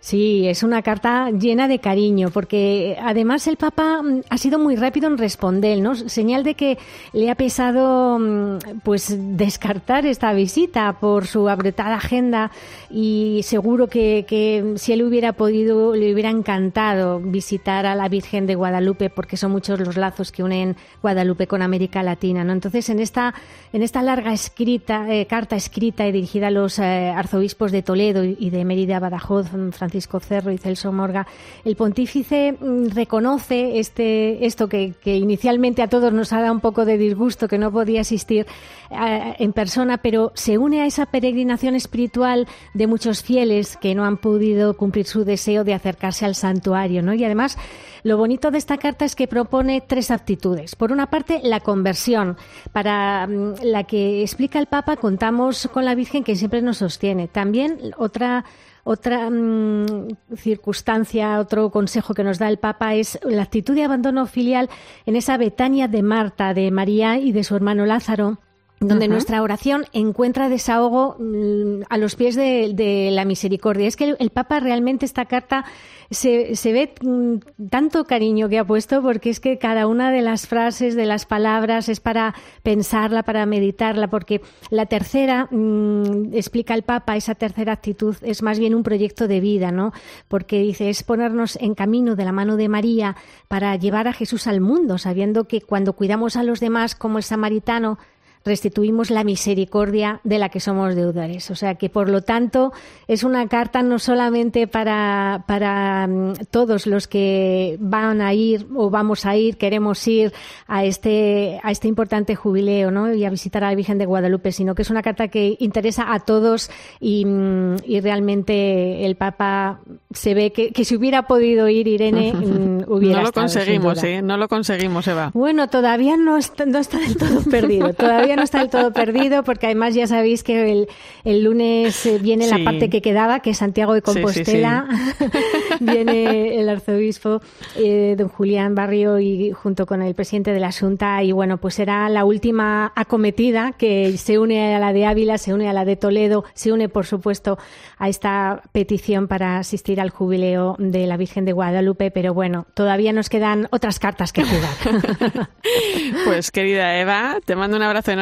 [SPEAKER 22] Sí, es una carta llena de cariño, porque además el Papa mm, ha sido muy rápido en responder, ¿no? Señal de que le ha pesado, mm, pues, descartar esta visita por su apretada agenda y seguro que, que si él hubiera podido, le hubiera encantado visitar a la Virgen de Guadalupe, porque son muchos los lazos que unen Guadalupe con América Latina, ¿no? Entonces, en esta, en esta larga escrita, eh, carta escrita y dirigida a los eh, arzobispos de Toledo y de Mérida, Badajoz, Francisco Cerro y Celso Morga, el pontífice mm, reconoce este, esto que, inicialmente a todos nos ha dado un poco de disgusto, que no podía asistir eh, en persona, pero se une a esa peregrinación espiritual de muchos fieles que no han podido cumplir su deseo de acercarse al santuario, ¿no? Y además, lo bonito de esta carta es que propone tres actitudes. Por una parte, la conversión, para mm, la que explica el Papa, contamos con la Virgen que siempre nos sostiene. También otra otra mm, circunstancia, otro consejo que nos da el Papa es la actitud de abandono filial en esa Betania de Marta, de María y de su hermano Lázaro donde nuestra oración encuentra desahogo mm, a los pies de, la misericordia. Es que el, Papa realmente esta carta se, se, ve mm, tanto cariño que ha puesto porque es que cada una de las frases, de las palabras es para pensarla, para meditarla, porque la tercera, mm, explica el Papa, esa tercera actitud es más bien un proyecto de vida, ¿no? Porque dice, es ponernos en camino de la mano de María para llevar a Jesús al mundo, sabiendo que cuando cuidamos a los demás como el samaritano, restituimos la misericordia de la que somos deudores. O sea que, por lo tanto, es una carta no solamente para, para mm, todos los que van a ir o vamos a ir, queremos ir a este, a este importante jubileo ¿no? y a visitar a la Virgen de Guadalupe, sino que es una carta que interesa a todos y, mm, y realmente el Papa se ve que, que, si hubiera podido ir Irene, *laughs* mm, hubiera
[SPEAKER 1] No lo conseguimos, ¿eh? No lo conseguimos, Eva.
[SPEAKER 22] Bueno, todavía no está, no está del todo perdido. Todavía todavía no está del todo perdido, porque además ya sabéis que el, el lunes eh, viene la parte que quedaba, que es Santiago de Compostela. *laughs* viene el arzobispo eh, don Julián Barrio y junto con el presidente de la Junta. Y bueno, pues será la última acometida que se une a la de Ávila, se une a la de Toledo, se une, por supuesto, a esta petición para asistir al jubileo de la Virgen de Guadalupe. Pero bueno, todavía nos quedan otras cartas que jugar. *laughs* *laughs*
[SPEAKER 1] pues querida Eva, te mando un abrazo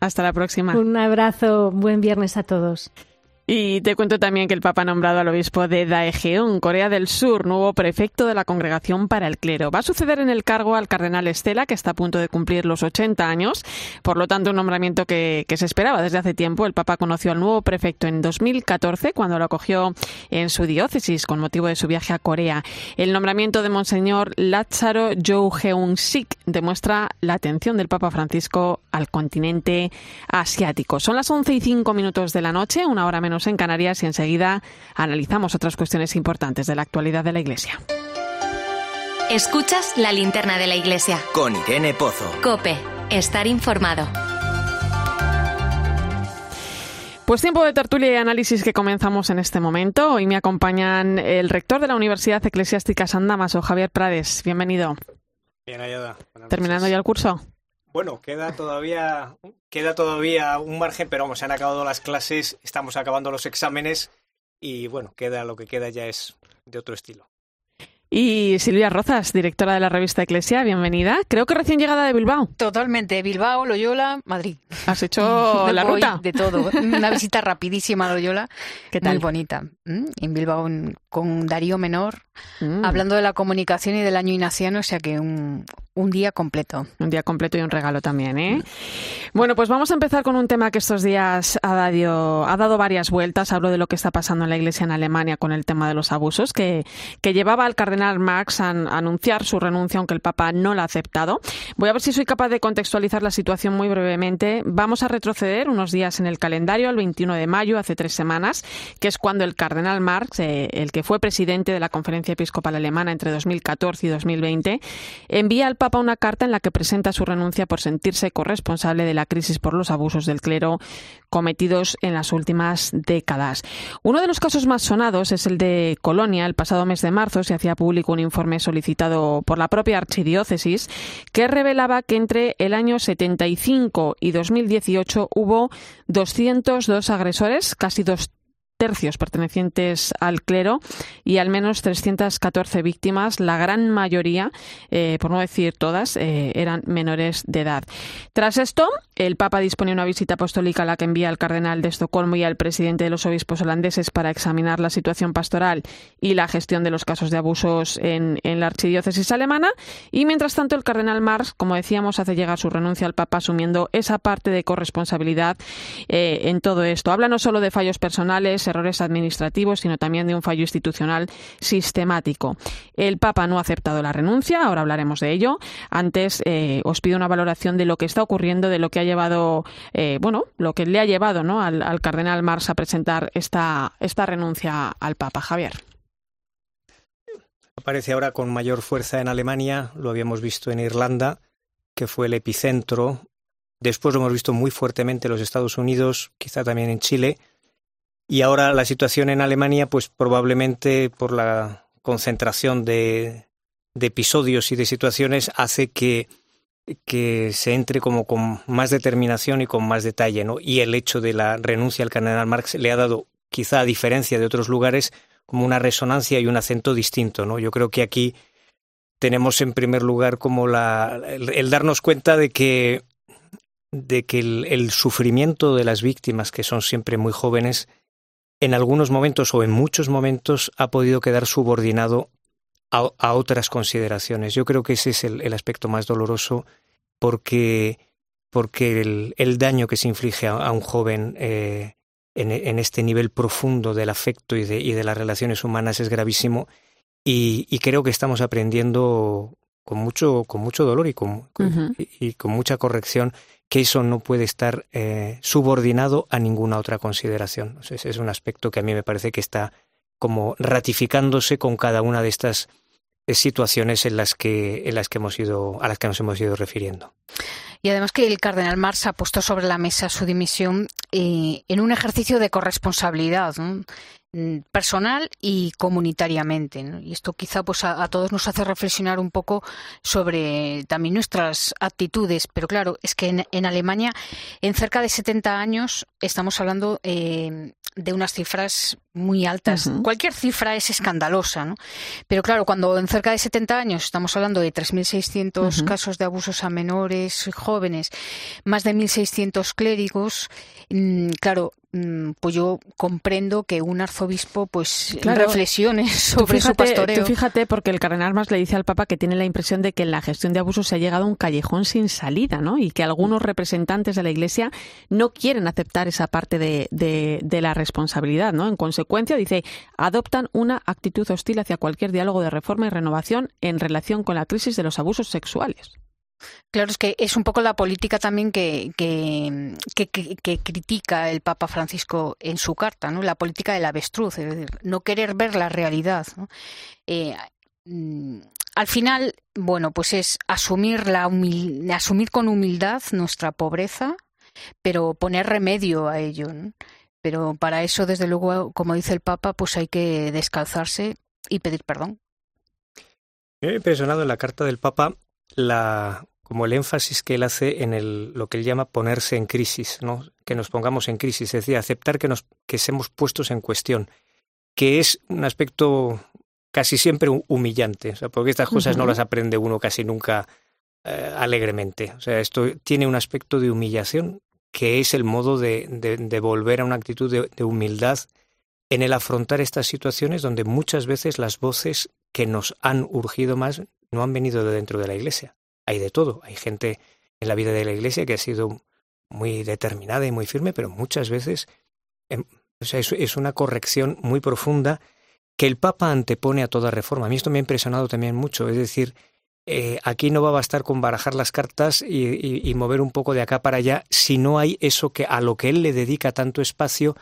[SPEAKER 1] Hasta la próxima.
[SPEAKER 22] Un abrazo, buen viernes a todos.
[SPEAKER 1] Y te cuento también que el Papa ha nombrado al obispo de Daejeon, Corea del Sur, nuevo prefecto de la Congregación para el Clero. Va a suceder en el cargo al cardenal Estela, que está a punto de cumplir los 80 años. Por lo tanto, un nombramiento que, que, se esperaba desde hace tiempo. El Papa conoció al nuevo prefecto en 2014, cuando lo acogió en su diócesis con motivo de su viaje a Corea. El nombramiento de Monseñor Lázaro Jo Heung Sik demuestra la atención del Papa Francisco al continente asiático. Son las 11 y 5 minutos de la noche, una hora menos en Canarias y enseguida analizamos otras cuestiones importantes de la actualidad de la Iglesia.
[SPEAKER 2] Escuchas la linterna de la Iglesia.
[SPEAKER 3] Con Irene Pozo.
[SPEAKER 2] Cope, estar informado.
[SPEAKER 1] Pues tiempo de tertulia y análisis que comenzamos en este momento. Hoy me acompañan el rector de la Universidad Eclesiástica San Damaso, Javier Prades. Bienvenido.
[SPEAKER 23] Bien hallada.
[SPEAKER 1] ¿Terminando ya el curso?
[SPEAKER 23] Bueno, queda todavía, queda todavía un margen, pero vamos, se han acabado las clases, estamos acabando los exámenes y bueno, queda lo que queda ya es de otro estilo.
[SPEAKER 1] Y Silvia Rozas, directora de la revista Eclesia, bienvenida. Creo que recién llegada de Bilbao.
[SPEAKER 24] Totalmente, Bilbao, Loyola, Madrid.
[SPEAKER 1] ¿Has hecho *laughs* la ruta?
[SPEAKER 24] De todo. Una visita rapidísima a Loyola. *laughs*
[SPEAKER 1] ¿Qué tal?
[SPEAKER 24] Muy bonita. En Bilbao con Darío Menor, mm. hablando de la comunicación y del año ignaciano, o sea que un, un día completo.
[SPEAKER 1] Un día completo y un regalo también, ¿eh? Bueno, pues vamos a empezar con un tema que estos días ha dado, ha dado varias vueltas. Hablo de lo que está pasando en la Iglesia en Alemania con el tema de los abusos, que, que llevaba al cardenal Marx a, su renuncia, aunque el Papa no la ha aceptado. Voy a ver si soy capaz de contextualizar la situación muy brevemente. Vamos a retroceder unos días en el calendario, al 21 de mayo, hace tres semanas, que es cuando el cardenal Marx, eh, el que fue presidente de la Conferencia Episcopal Alemana entre 2014 y 2020, envía al Papa una carta en la que presenta su renuncia por sentirse corresponsable de la crisis por los abusos del clero cometidos en las últimas décadas. Uno de los casos más sonados es el de Colonia. El pasado mes de marzo se hacía público un informe solicitado por la propia archidiócesis que revelaba que entre el año 75 y 2018 hubo 202 agresores, casi dos tercios pertenecientes al clero y al menos 314 víctimas, la gran mayoría, eh, por no decir todas, eh, eran menores de edad. Tras esto, el Papa dispone una visita apostólica a la que envía al cardenal de Estocolmo y al presidente de los obispos holandeses para examinar la situación pastoral y la gestión de los casos de abusos en, la archidiócesis alemana. Y mientras tanto, el cardenal Marx, como decíamos, hace llegar su renuncia al Papa asumiendo esa parte de corresponsabilidad eh, en todo esto. Habla no solo de fallos personales, errores administrativos, sino también de un fallo institucional sistemático. El Papa no ha aceptado la renuncia, ahora hablaremos de ello. Antes eh, os pido una valoración de lo que está ocurriendo, de lo que ha llevado, eh, bueno, lo que le ha llevado ¿no? al, cardenal Mars a presentar esta, esta renuncia al Papa. Javier.
[SPEAKER 23] Aparece ahora con mayor fuerza en Alemania, lo habíamos visto en Irlanda, que fue el epicentro. Después lo hemos visto muy fuertemente en los Estados Unidos, quizá también en Chile. Y ahora la situación en Alemania, pues probablemente por la concentración de, de episodios y de situaciones, hace que, que se entre como con más determinación y con más detalle, ¿no? Y el hecho de la renuncia al cardenal Marx le ha dado, quizá a diferencia de otros lugares, como una resonancia y un acento distinto, ¿no? Yo creo que aquí tenemos en primer lugar como la, el, darnos cuenta de que, de que el, sufrimiento de las víctimas, que son siempre muy jóvenes, en algunos momentos o en muchos momentos ha podido quedar subordinado a, otras consideraciones. Yo creo que ese es el, aspecto más doloroso porque, porque el, daño que se inflige a, un joven eh, en, este nivel profundo del afecto y de, y de las relaciones humanas es gravísimo y, creo que estamos aprendiendo con mucho, con mucho dolor y con, y con mucha corrección que eso no puede estar eh, subordinado a ninguna otra consideración. Ese es un aspecto que a mí me parece que está como ratificándose con cada una de estas eh, situaciones en las que en las que hemos ido a las que nos hemos ido refiriendo.
[SPEAKER 24] Y además que el cardenal Marx ha puesto sobre la mesa su dimisión eh, en un ejercicio de corresponsabilidad. Personal y comunitariamente. Y esto quizá pues a, todos nos hace reflexionar un poco sobre también nuestras actitudes. Pero claro, es que en, Alemania en cerca de 70 años estamos hablando eh, de unas cifras muy altas. Cualquier cifra es escandalosa, ¿no? Pero claro, cuando en cerca de 70 años estamos hablando de 3.600 casos de abusos a menores jóvenes, más de 1.600 clérigos, mm, claro, Mm, pues yo comprendo que un arzobispo pues reflexione sobre su pastoreo.
[SPEAKER 1] Tú fíjate, porque el cardenal más le dice al Papa que tiene la impresión de que en la gestión de abusos se ha llegado a un callejón sin salida, ¿no? Y que algunos representantes de la Iglesia no quieren aceptar esa parte de, de la responsabilidad, ¿no? En consecuencia, dice, adoptan una actitud hostil hacia cualquier diálogo de reforma y renovación en relación con la crisis de los abusos sexuales.
[SPEAKER 24] Claro, es que es un poco la política también que, que, critica el Papa Francisco en su carta, ¿no? La política del avestruz, es decir, no querer ver la realidad. Eh, mm, al final, bueno, pues es asumir, la asumir con humildad nuestra pobreza, pero poner remedio a ello. Pero para eso, desde luego, como dice el Papa, pues hay que descalzarse y pedir perdón.
[SPEAKER 23] he impresionado en la carta del Papa la como el énfasis que él hace en el, lo que él llama ponerse en crisis, ¿no? que nos pongamos en crisis, es decir, aceptar que nos que seamos puestos en cuestión, que es un aspecto casi siempre humillante, o sea, porque estas cosas no las aprende uno casi nunca eh, alegremente. O sea, esto tiene un aspecto de humillación que es el modo de, de, volver a una actitud de humildad en el afrontar estas situaciones donde muchas veces las voces que nos han urgido más no han venido de dentro de la Iglesia. Hay de todo. Hay gente en la vida de la Iglesia que ha sido muy determinada y muy firme, pero muchas veces em, o sea, es, una corrección muy profunda que el Papa antepone a toda reforma. A mí esto me ha impresionado también mucho. Es decir, eh, aquí no va a bastar con barajar las cartas y, y, mover un poco de acá para allá si no hay eso que a lo que él le dedica tanto espacio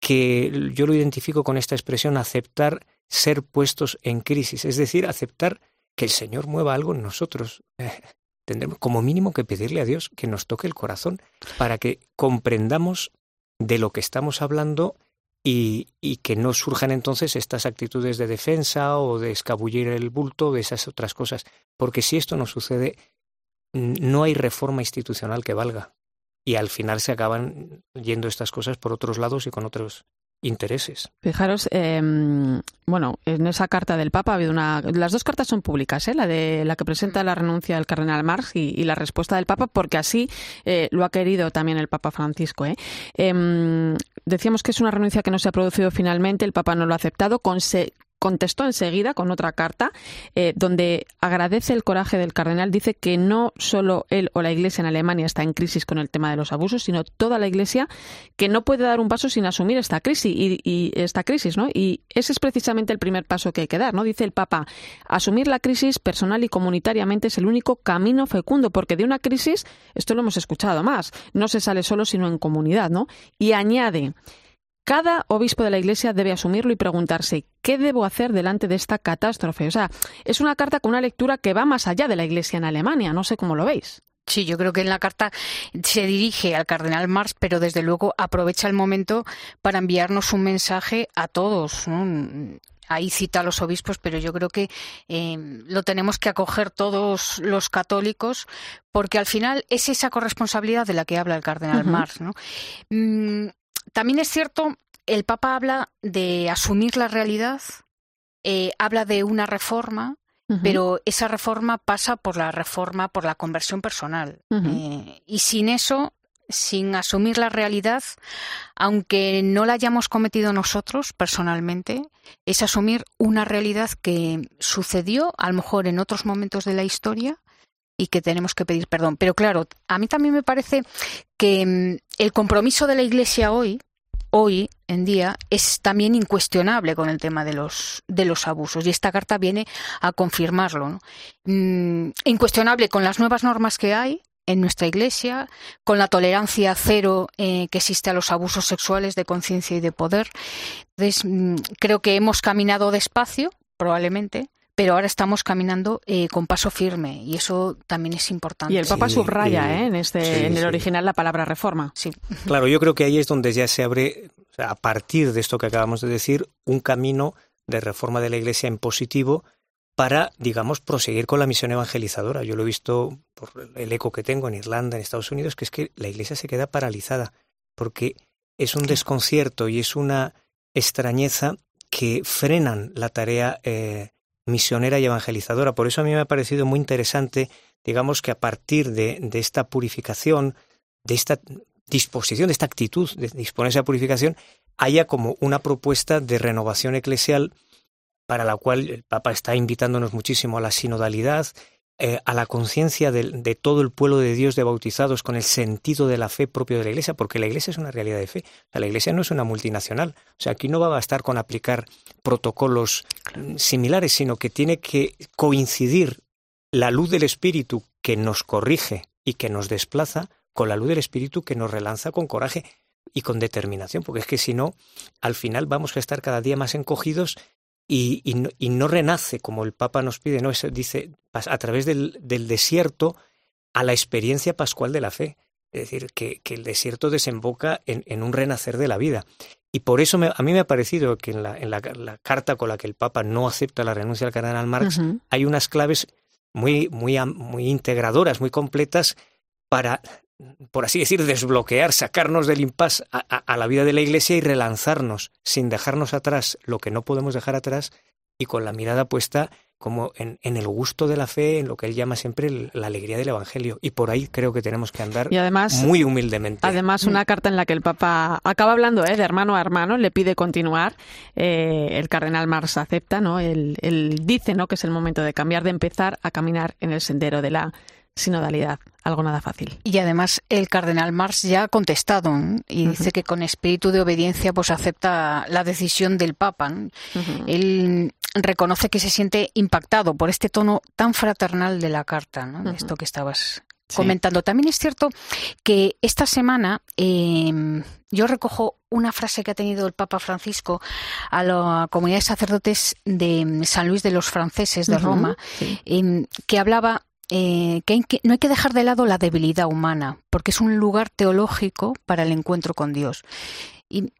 [SPEAKER 23] que yo lo identifico con esta expresión aceptar ser puestos en crisis, es decir, aceptar que el Señor mueva algo en nosotros. Eh, tendremos como mínimo que pedirle a Dios que nos toque el corazón para que comprendamos de lo que estamos hablando y, y, que no surjan entonces estas actitudes de defensa o de escabullir el bulto, de esas otras cosas. Porque si esto no sucede, no hay reforma institucional que valga. Y al final se acaban yendo estas cosas por otros lados y con otros intereses.
[SPEAKER 1] Fijaros, em, bueno, en esa carta del Papa ha habido una. Las dos cartas son públicas, ¿eh? la de la que presenta la renuncia del cardenal Marx y, la respuesta del Papa, porque así eh, lo ha querido también el Papa Francisco. ¿eh? Em, decíamos que es una renuncia que no se ha producido finalmente, el Papa no lo ha aceptado. Con contestó enseguida con otra carta eh, donde agradece el coraje del cardenal. Dice que no solo él o la Iglesia en Alemania está en crisis con el tema de los abusos, sino toda la Iglesia que no puede dar un paso sin asumir esta crisis y, esta crisis, ¿no? Y ese es precisamente el primer paso que hay que dar, ¿no? Dice el Papa, asumir la crisis personal y comunitariamente es el único camino fecundo, porque de una crisis, esto lo hemos escuchado más, no se sale solo sino en comunidad, ¿no? Y añade cada obispo de la Iglesia debe asumirlo y preguntarse qué debo hacer delante de esta catástrofe. O sea, es una carta con una lectura que va más allá de la Iglesia en Alemania. No sé cómo lo veis.
[SPEAKER 24] Sí, yo creo que en la carta se dirige al cardenal Marx, pero desde luego aprovecha el momento para enviarnos un mensaje a todos. Ahí cita a los obispos, pero yo creo que eh, lo tenemos que acoger todos los católicos, porque al final es esa corresponsabilidad de la que habla el cardenal Marx. ¿no? Mm, también es cierto, el Papa habla de asumir la realidad, eh, habla de una reforma, pero esa reforma pasa por la reforma, por la conversión personal. Eh, y sin eso, sin asumir la realidad, aunque no la hayamos cometido nosotros personalmente, es asumir una realidad que sucedió a lo mejor en otros momentos de la historia y que tenemos que pedir perdón. Pero claro, a mí también me parece que mm, el compromiso de la Iglesia hoy, hoy en día, es también incuestionable con el tema de los, de los abusos. Y esta carta viene a confirmarlo. Mm, incuestionable con las nuevas normas que hay, en nuestra Iglesia, con la tolerancia cero eh, que existe a los abusos sexuales de conciencia y de poder. Entonces, mm, creo que hemos caminado despacio, probablemente, pero ahora estamos caminando eh, con paso firme y eso también es importante.
[SPEAKER 1] Y el Papa subraya ¿eh? en, este, en el original la palabra reforma.
[SPEAKER 24] Sí.
[SPEAKER 23] Claro, yo creo que ahí es donde ya se abre, a partir de esto que acabamos de decir, un camino de reforma de la Iglesia en positivo para, digamos, proseguir con la misión evangelizadora. Yo lo he visto por el eco que tengo en Irlanda, en Estados Unidos, que es que la Iglesia se queda paralizada, porque es un desconcierto y es una extrañeza que frenan la tarea eh, misionera y evangelizadora. Por eso a mí me ha parecido muy interesante, digamos, que a partir de, de esta purificación, de esta disposición, de esta actitud de disponerse a purificación, haya como una propuesta de renovación eclesial para la cual el Papa está invitándonos muchísimo a la sinodalidad, eh, a la conciencia de, todo el pueblo de Dios de bautizados con el sentido de la fe propio de la Iglesia, porque la Iglesia es una realidad de fe. la Iglesia no es una multinacional. O sea, aquí no va a bastar con aplicar protocolos mm, similares, sino que tiene que coincidir la luz del Espíritu que nos corrige y que nos desplaza con la luz del Espíritu que nos relanza con coraje y con determinación, porque es que si no, al final vamos a estar cada día más encogidos y, y, no, renace como el Papa nos pide, no dice a través del, del, desierto a la experiencia pascual de la fe, es decir, que, que el desierto desemboca en, en, un renacer de la vida. Y por eso a mí me ha parecido que en, la, en la, carta con la que el Papa no acepta la renuncia al cardenal Marx hay unas claves muy, muy, muy integradoras, muy completas para por así decir, desbloquear, sacarnos del impasse a, la vida de la Iglesia y relanzarnos sin dejarnos atrás lo que no podemos dejar atrás y con la mirada puesta como en, el gusto de la fe, en lo que él llama siempre la alegría del Evangelio. Y por ahí creo que tenemos que andar y además, muy humildemente.
[SPEAKER 1] Además, una carta en la que el Papa acaba hablando ¿eh? de hermano a hermano, le pide continuar. Eh, el cardenal Marx acepta, ¿no? Él, él dice ¿no? que es el momento de cambiar, de empezar a caminar en el sendero de la sinodalidad, algo nada fácil.
[SPEAKER 24] Y además el cardenal Marx ya ha contestado y dice que con espíritu de obediencia pues acepta la decisión del Papa. Él reconoce que se siente impactado por este tono tan fraternal de la carta, ¿no? esto que estabas comentando. También es cierto que esta semana em, yo recojo una frase que ha tenido el Papa Francisco a la comunidad de sacerdotes de San Luis de los Franceses de Roma, em, que hablaba eh, que, no hay que dejar de lado la debilidad humana, porque es un lugar teológico para el encuentro con Dios. Y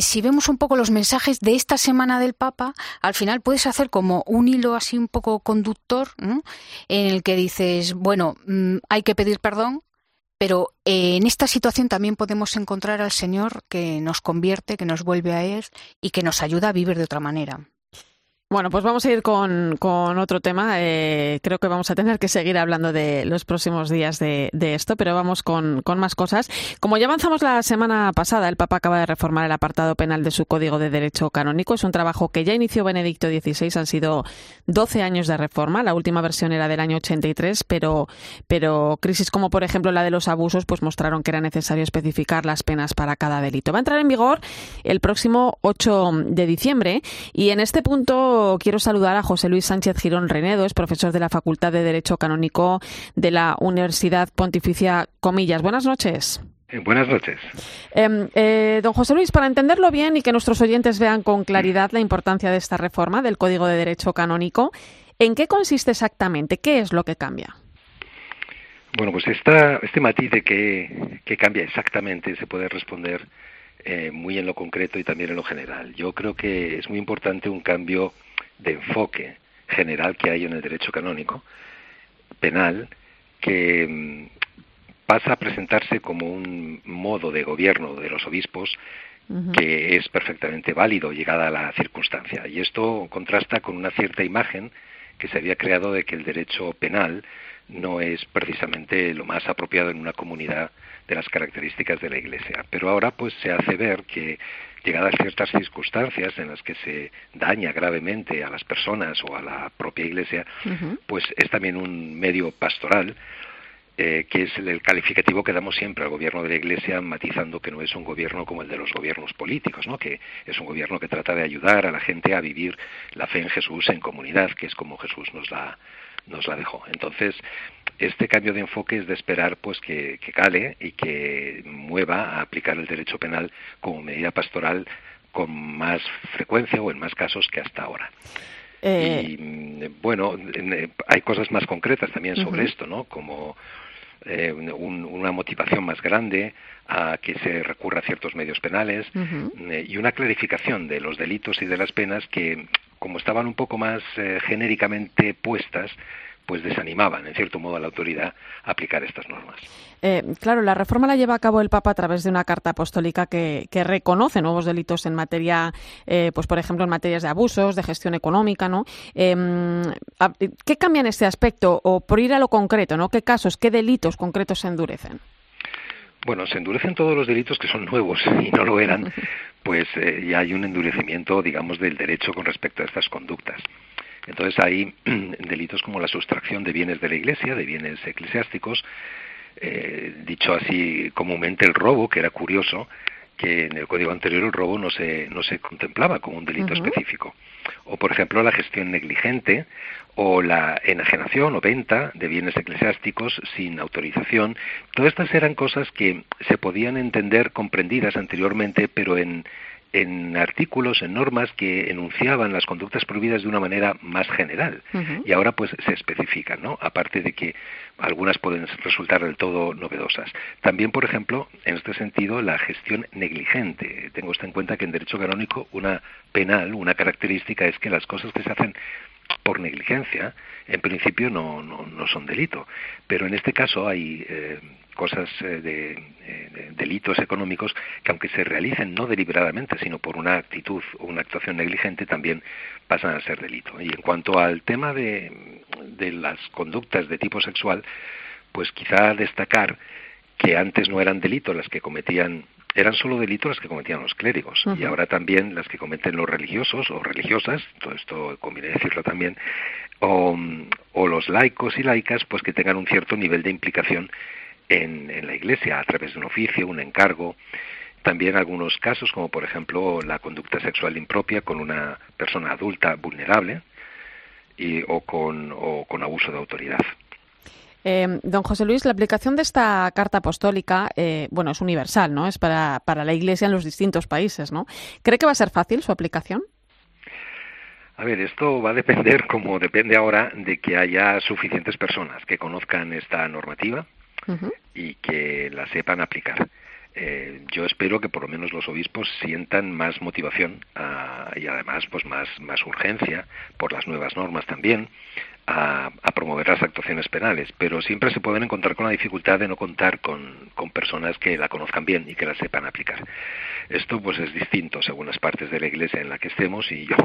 [SPEAKER 24] si vemos un poco los mensajes de esta semana del Papa, al final puedes hacer como un hilo así un poco conductor, en el que dices, bueno, mm, hay que pedir perdón, pero en esta situación también podemos encontrar al Señor que nos convierte, que nos vuelve a Él y que nos ayuda a vivir de otra manera.
[SPEAKER 1] Bueno, pues vamos a ir con, con otro tema. Eh, creo que vamos a tener que seguir hablando de los próximos días de, de esto, pero vamos con, con, más cosas. Como ya avanzamos la semana pasada, el Papa acaba de reformar el apartado penal de su Código de Derecho Canónico. Es un trabajo que ya inició Benedicto XVI. Han sido 12 años de reforma. La última versión era del año 83, pero, pero crisis como por ejemplo la de los abusos, pues mostraron que era necesario especificar las penas para cada delito. Va a entrar en vigor el próximo 8 de diciembre y en este punto quiero saludar a José Luis Sánchez Girón Renedo, es profesor de la Facultad de Derecho Canónico de la Universidad Pontificia Comillas. Buenas noches.
[SPEAKER 25] Eh, buenas noches.
[SPEAKER 1] Em, eh, don José Luis, para entenderlo bien y que nuestros oyentes vean con claridad la importancia de esta reforma del Código de Derecho Canónico, ¿en qué consiste exactamente? ¿Qué es lo que cambia?
[SPEAKER 25] Bueno, pues esta, este matiz de que cambia exactamente se puede responder eh, muy en lo concreto y también en lo general. Yo creo que es muy importante un cambio de enfoque general que hay en el derecho canónico penal que mm, pasa a presentarse como un modo de gobierno de los obispos que es perfectamente válido llegada a la circunstancia. Y esto contrasta con una cierta imagen que se había creado de que el derecho penal no es precisamente lo más apropiado en una comunidad de las características de la Iglesia. Pero ahora pues se hace ver que llegadas ciertas circunstancias en las que se daña gravemente a las personas o a la propia Iglesia, pues es también un medio pastoral eh, que es el calificativo que damos siempre al gobierno de la Iglesia, matizando que no es un gobierno como el de los gobiernos políticos, ¿no? que es un gobierno que trata de ayudar a la gente a vivir la fe en Jesús en comunidad, que es como Jesús nos la, nos la dejó. Entonces, este cambio de enfoque es de esperar pues que, cale y que mueva a aplicar el derecho penal como medida pastoral con más frecuencia o en más casos que hasta ahora. Y mm, bueno, hay cosas más concretas también sobre esto, ¿no? Como eh, una motivación más grande a que se recurra a ciertos medios penales eh, y una clarificación de los delitos y de las penas que, como estaban un poco más eh, genéricamente puestas, pues desanimaban, en cierto modo, a la autoridad a aplicar estas normas.
[SPEAKER 1] Eh, claro, la reforma la lleva a cabo el Papa a través de una carta apostólica que, reconoce nuevos delitos en materia, eh, pues por ejemplo, en materias de abusos, de gestión económica, ¿no? Em, ¿Qué cambia en este aspecto? O por ir a lo concreto, ¿no? ¿Qué casos, qué delitos concretos se endurecen?
[SPEAKER 25] Bueno, se endurecen todos los delitos que son nuevos *laughs* y no lo eran, *laughs* pues eh, ya hay un endurecimiento, digamos, del derecho con respecto a estas conductas. Entonces hay *clears throat* delitos como la sustracción de bienes de la Iglesia, de bienes eclesiásticos, eh, dicho así comúnmente el robo, que era curioso, que en el código anterior el robo no se, no se contemplaba como un delito específico. O, por ejemplo, la gestión negligente o la enajenación o venta de bienes eclesiásticos sin autorización. Todas estas eran cosas que se podían entender comprendidas anteriormente, pero en, en artículos, en normas que enunciaban las conductas prohibidas de una manera más general. Y ahora pues se especifican, ¿no? Aparte de que algunas pueden resultar del todo novedosas. También, por ejemplo, en este sentido, la gestión negligente. Tengo esto en cuenta que en derecho canónico una penal, una característica es que las cosas que se hacen por negligencia, en principio no, no, no son delito. Pero en este caso hay eh, cosas eh, eh, de, delitos económicos que aunque se realicen no deliberadamente, sino por una actitud o una actuación negligente, también pasan a ser delito. Y en cuanto al tema de, de las conductas de tipo sexual, pues quizá destacar que antes no eran delitos las que cometían eran solo delitos las que cometían los clérigos y ahora también las que cometen los religiosos o religiosas, todo esto conviene decirlo también, o, o los laicos y laicas, pues que tengan un cierto nivel de implicación en, en la Iglesia a través de un oficio, un encargo, también algunos casos como por ejemplo la conducta sexual impropia con una persona adulta vulnerable y, o, con, o con abuso de autoridad.
[SPEAKER 1] Eh, don José Luis, la aplicación de esta carta apostólica, eh, bueno, es universal, ¿no? Es para, para la Iglesia en los distintos países, ¿no? ¿Cree que va a ser fácil su aplicación?
[SPEAKER 25] A ver, esto va a depender, como depende ahora, de que haya suficientes personas que conozcan esta normativa y que la sepan aplicar. Eh, yo espero que por lo menos los obispos sientan más motivación ah, y además pues más, más urgencia por las nuevas normas también a, promover las actuaciones penales, pero siempre se pueden encontrar con la dificultad de no contar con, con, personas que la conozcan bien y que la sepan aplicar. Esto pues es distinto según las partes de la Iglesia en la que estemos y yo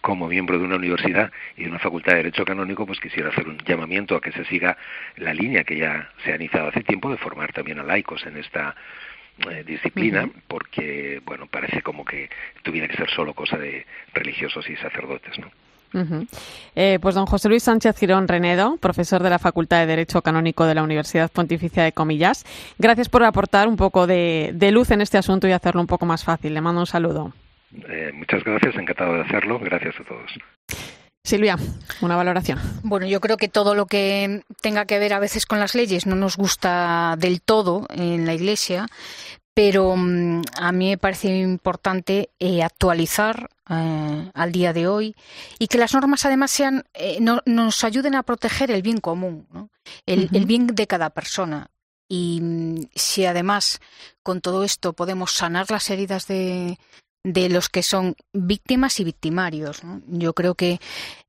[SPEAKER 25] como miembro de una universidad y de una facultad de Derecho Canónico pues quisiera hacer un llamamiento a que se siga la línea que ya se ha iniciado hace tiempo de formar también a laicos en esta eh, disciplina porque bueno parece como que tuviera que ser solo cosa de religiosos y sacerdotes, ¿no?
[SPEAKER 1] Eh, pues don José Luis Sánchez Girón Renedo, profesor de la Facultad de Derecho Canónico de la Universidad Pontificia de Comillas, gracias por aportar un poco de, luz en este asunto y hacerlo un poco más fácil. Le mando un saludo.
[SPEAKER 25] Eh, muchas gracias, encantado de hacerlo. Gracias a todos.
[SPEAKER 1] Silvia, una valoración.
[SPEAKER 24] Bueno, yo creo que todo lo que tenga que ver a veces con las leyes no nos gusta del todo en la Iglesia, pero mm, a mí me parece importante eh, actualizar eh, al día de hoy y que las normas además sean eh, nos ayuden a proteger el bien común, el, bien de cada persona. Y mm, si además con todo esto podemos sanar las heridas de, de los que son víctimas y victimarios. Yo creo que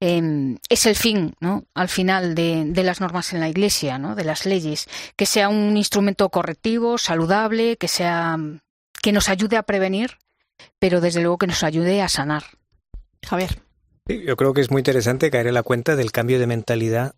[SPEAKER 24] em, es el fin, ¿no? al final, de, de, las normas en la Iglesia, ¿no? de las leyes, que sea un instrumento correctivo, saludable, que sea que nos ayude a prevenir, pero desde luego que nos ayude a sanar.
[SPEAKER 1] Javier.
[SPEAKER 23] yo creo que es muy interesante caer en la cuenta del cambio de mentalidad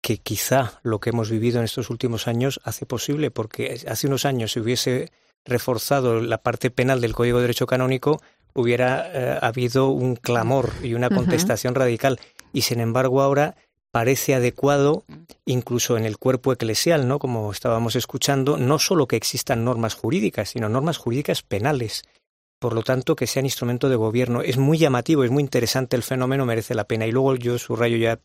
[SPEAKER 23] que quizá lo que hemos vivido en estos últimos años hace posible, porque hace unos años si hubiese reforzado la parte penal del Código de Derecho Canónico, hubiera eh, habido un clamor y una contestación radical. Y sin embargo ahora parece adecuado, incluso en el cuerpo eclesial, ¿no? Como estábamos escuchando, no solo que existan normas jurídicas, sino normas jurídicas penales. Por lo tanto, que sean instrumento de gobierno. Es muy llamativo, es muy interesante el fenómeno, merece la pena. Y luego yo subrayo ya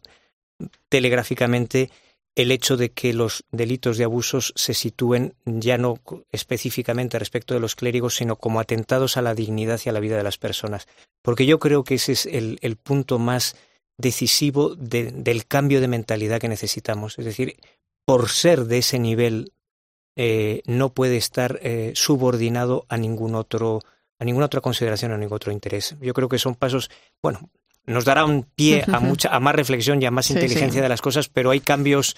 [SPEAKER 23] telegráficamente el hecho de que los delitos de abusos se sitúen ya no específicamente respecto de los clérigos, sino como atentados a la dignidad y a la vida de las personas. Porque yo creo que ese es el, punto más decisivo del cambio de mentalidad que necesitamos. Es decir, por ser de ese nivel, eh, no puede estar eh, subordinado a ningún otro, a ninguna otra consideración, a ningún otro interés. Yo creo que son pasos, bueno, nos dará un pie a mucha, a más reflexión y a más inteligencia de las cosas, pero hay cambios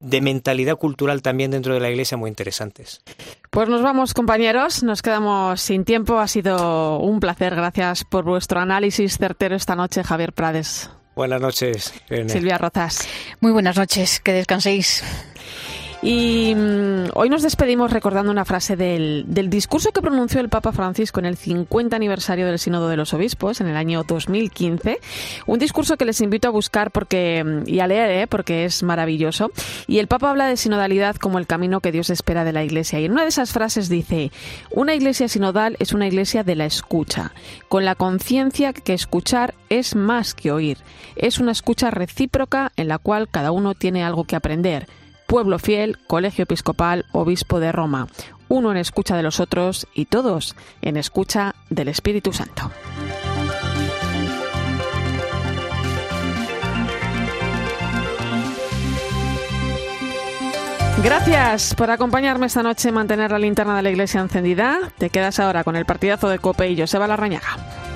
[SPEAKER 23] de mentalidad cultural también dentro de la Iglesia muy interesantes.
[SPEAKER 1] Pues nos vamos, compañeros. Nos quedamos sin tiempo. Ha sido un placer. Gracias por vuestro análisis certero esta noche, Javier Prades.
[SPEAKER 23] Buenas noches.
[SPEAKER 1] Silvia Rozas.
[SPEAKER 24] Muy buenas noches. Que descanséis.
[SPEAKER 1] Y mm, hoy nos despedimos recordando una frase del, del, discurso que pronunció el Papa Francisco en el 50 aniversario del Sínodo de los Obispos en el año 2015. Un discurso que les invito a buscar porque, mm, y a leer ¿eh? porque es maravilloso. Y el Papa habla de sinodalidad como el camino que Dios espera de la Iglesia. Y en una de esas frases dice, una Iglesia sinodal es una Iglesia de la escucha, con la conciencia que escuchar es más que oír. Es una escucha recíproca en la cual cada uno tiene algo que aprender pueblo fiel, colegio episcopal, obispo de Roma, uno en escucha de los otros y todos en escucha del Espíritu Santo. Gracias por acompañarme esta noche mantener la linterna de la iglesia encendida. Te quedas ahora con el partidazo de Cope y Joseba Larrañaga.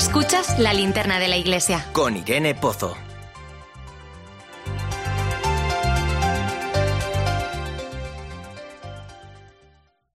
[SPEAKER 2] Escuchas la linterna de la iglesia.
[SPEAKER 3] Con Irene Pozo.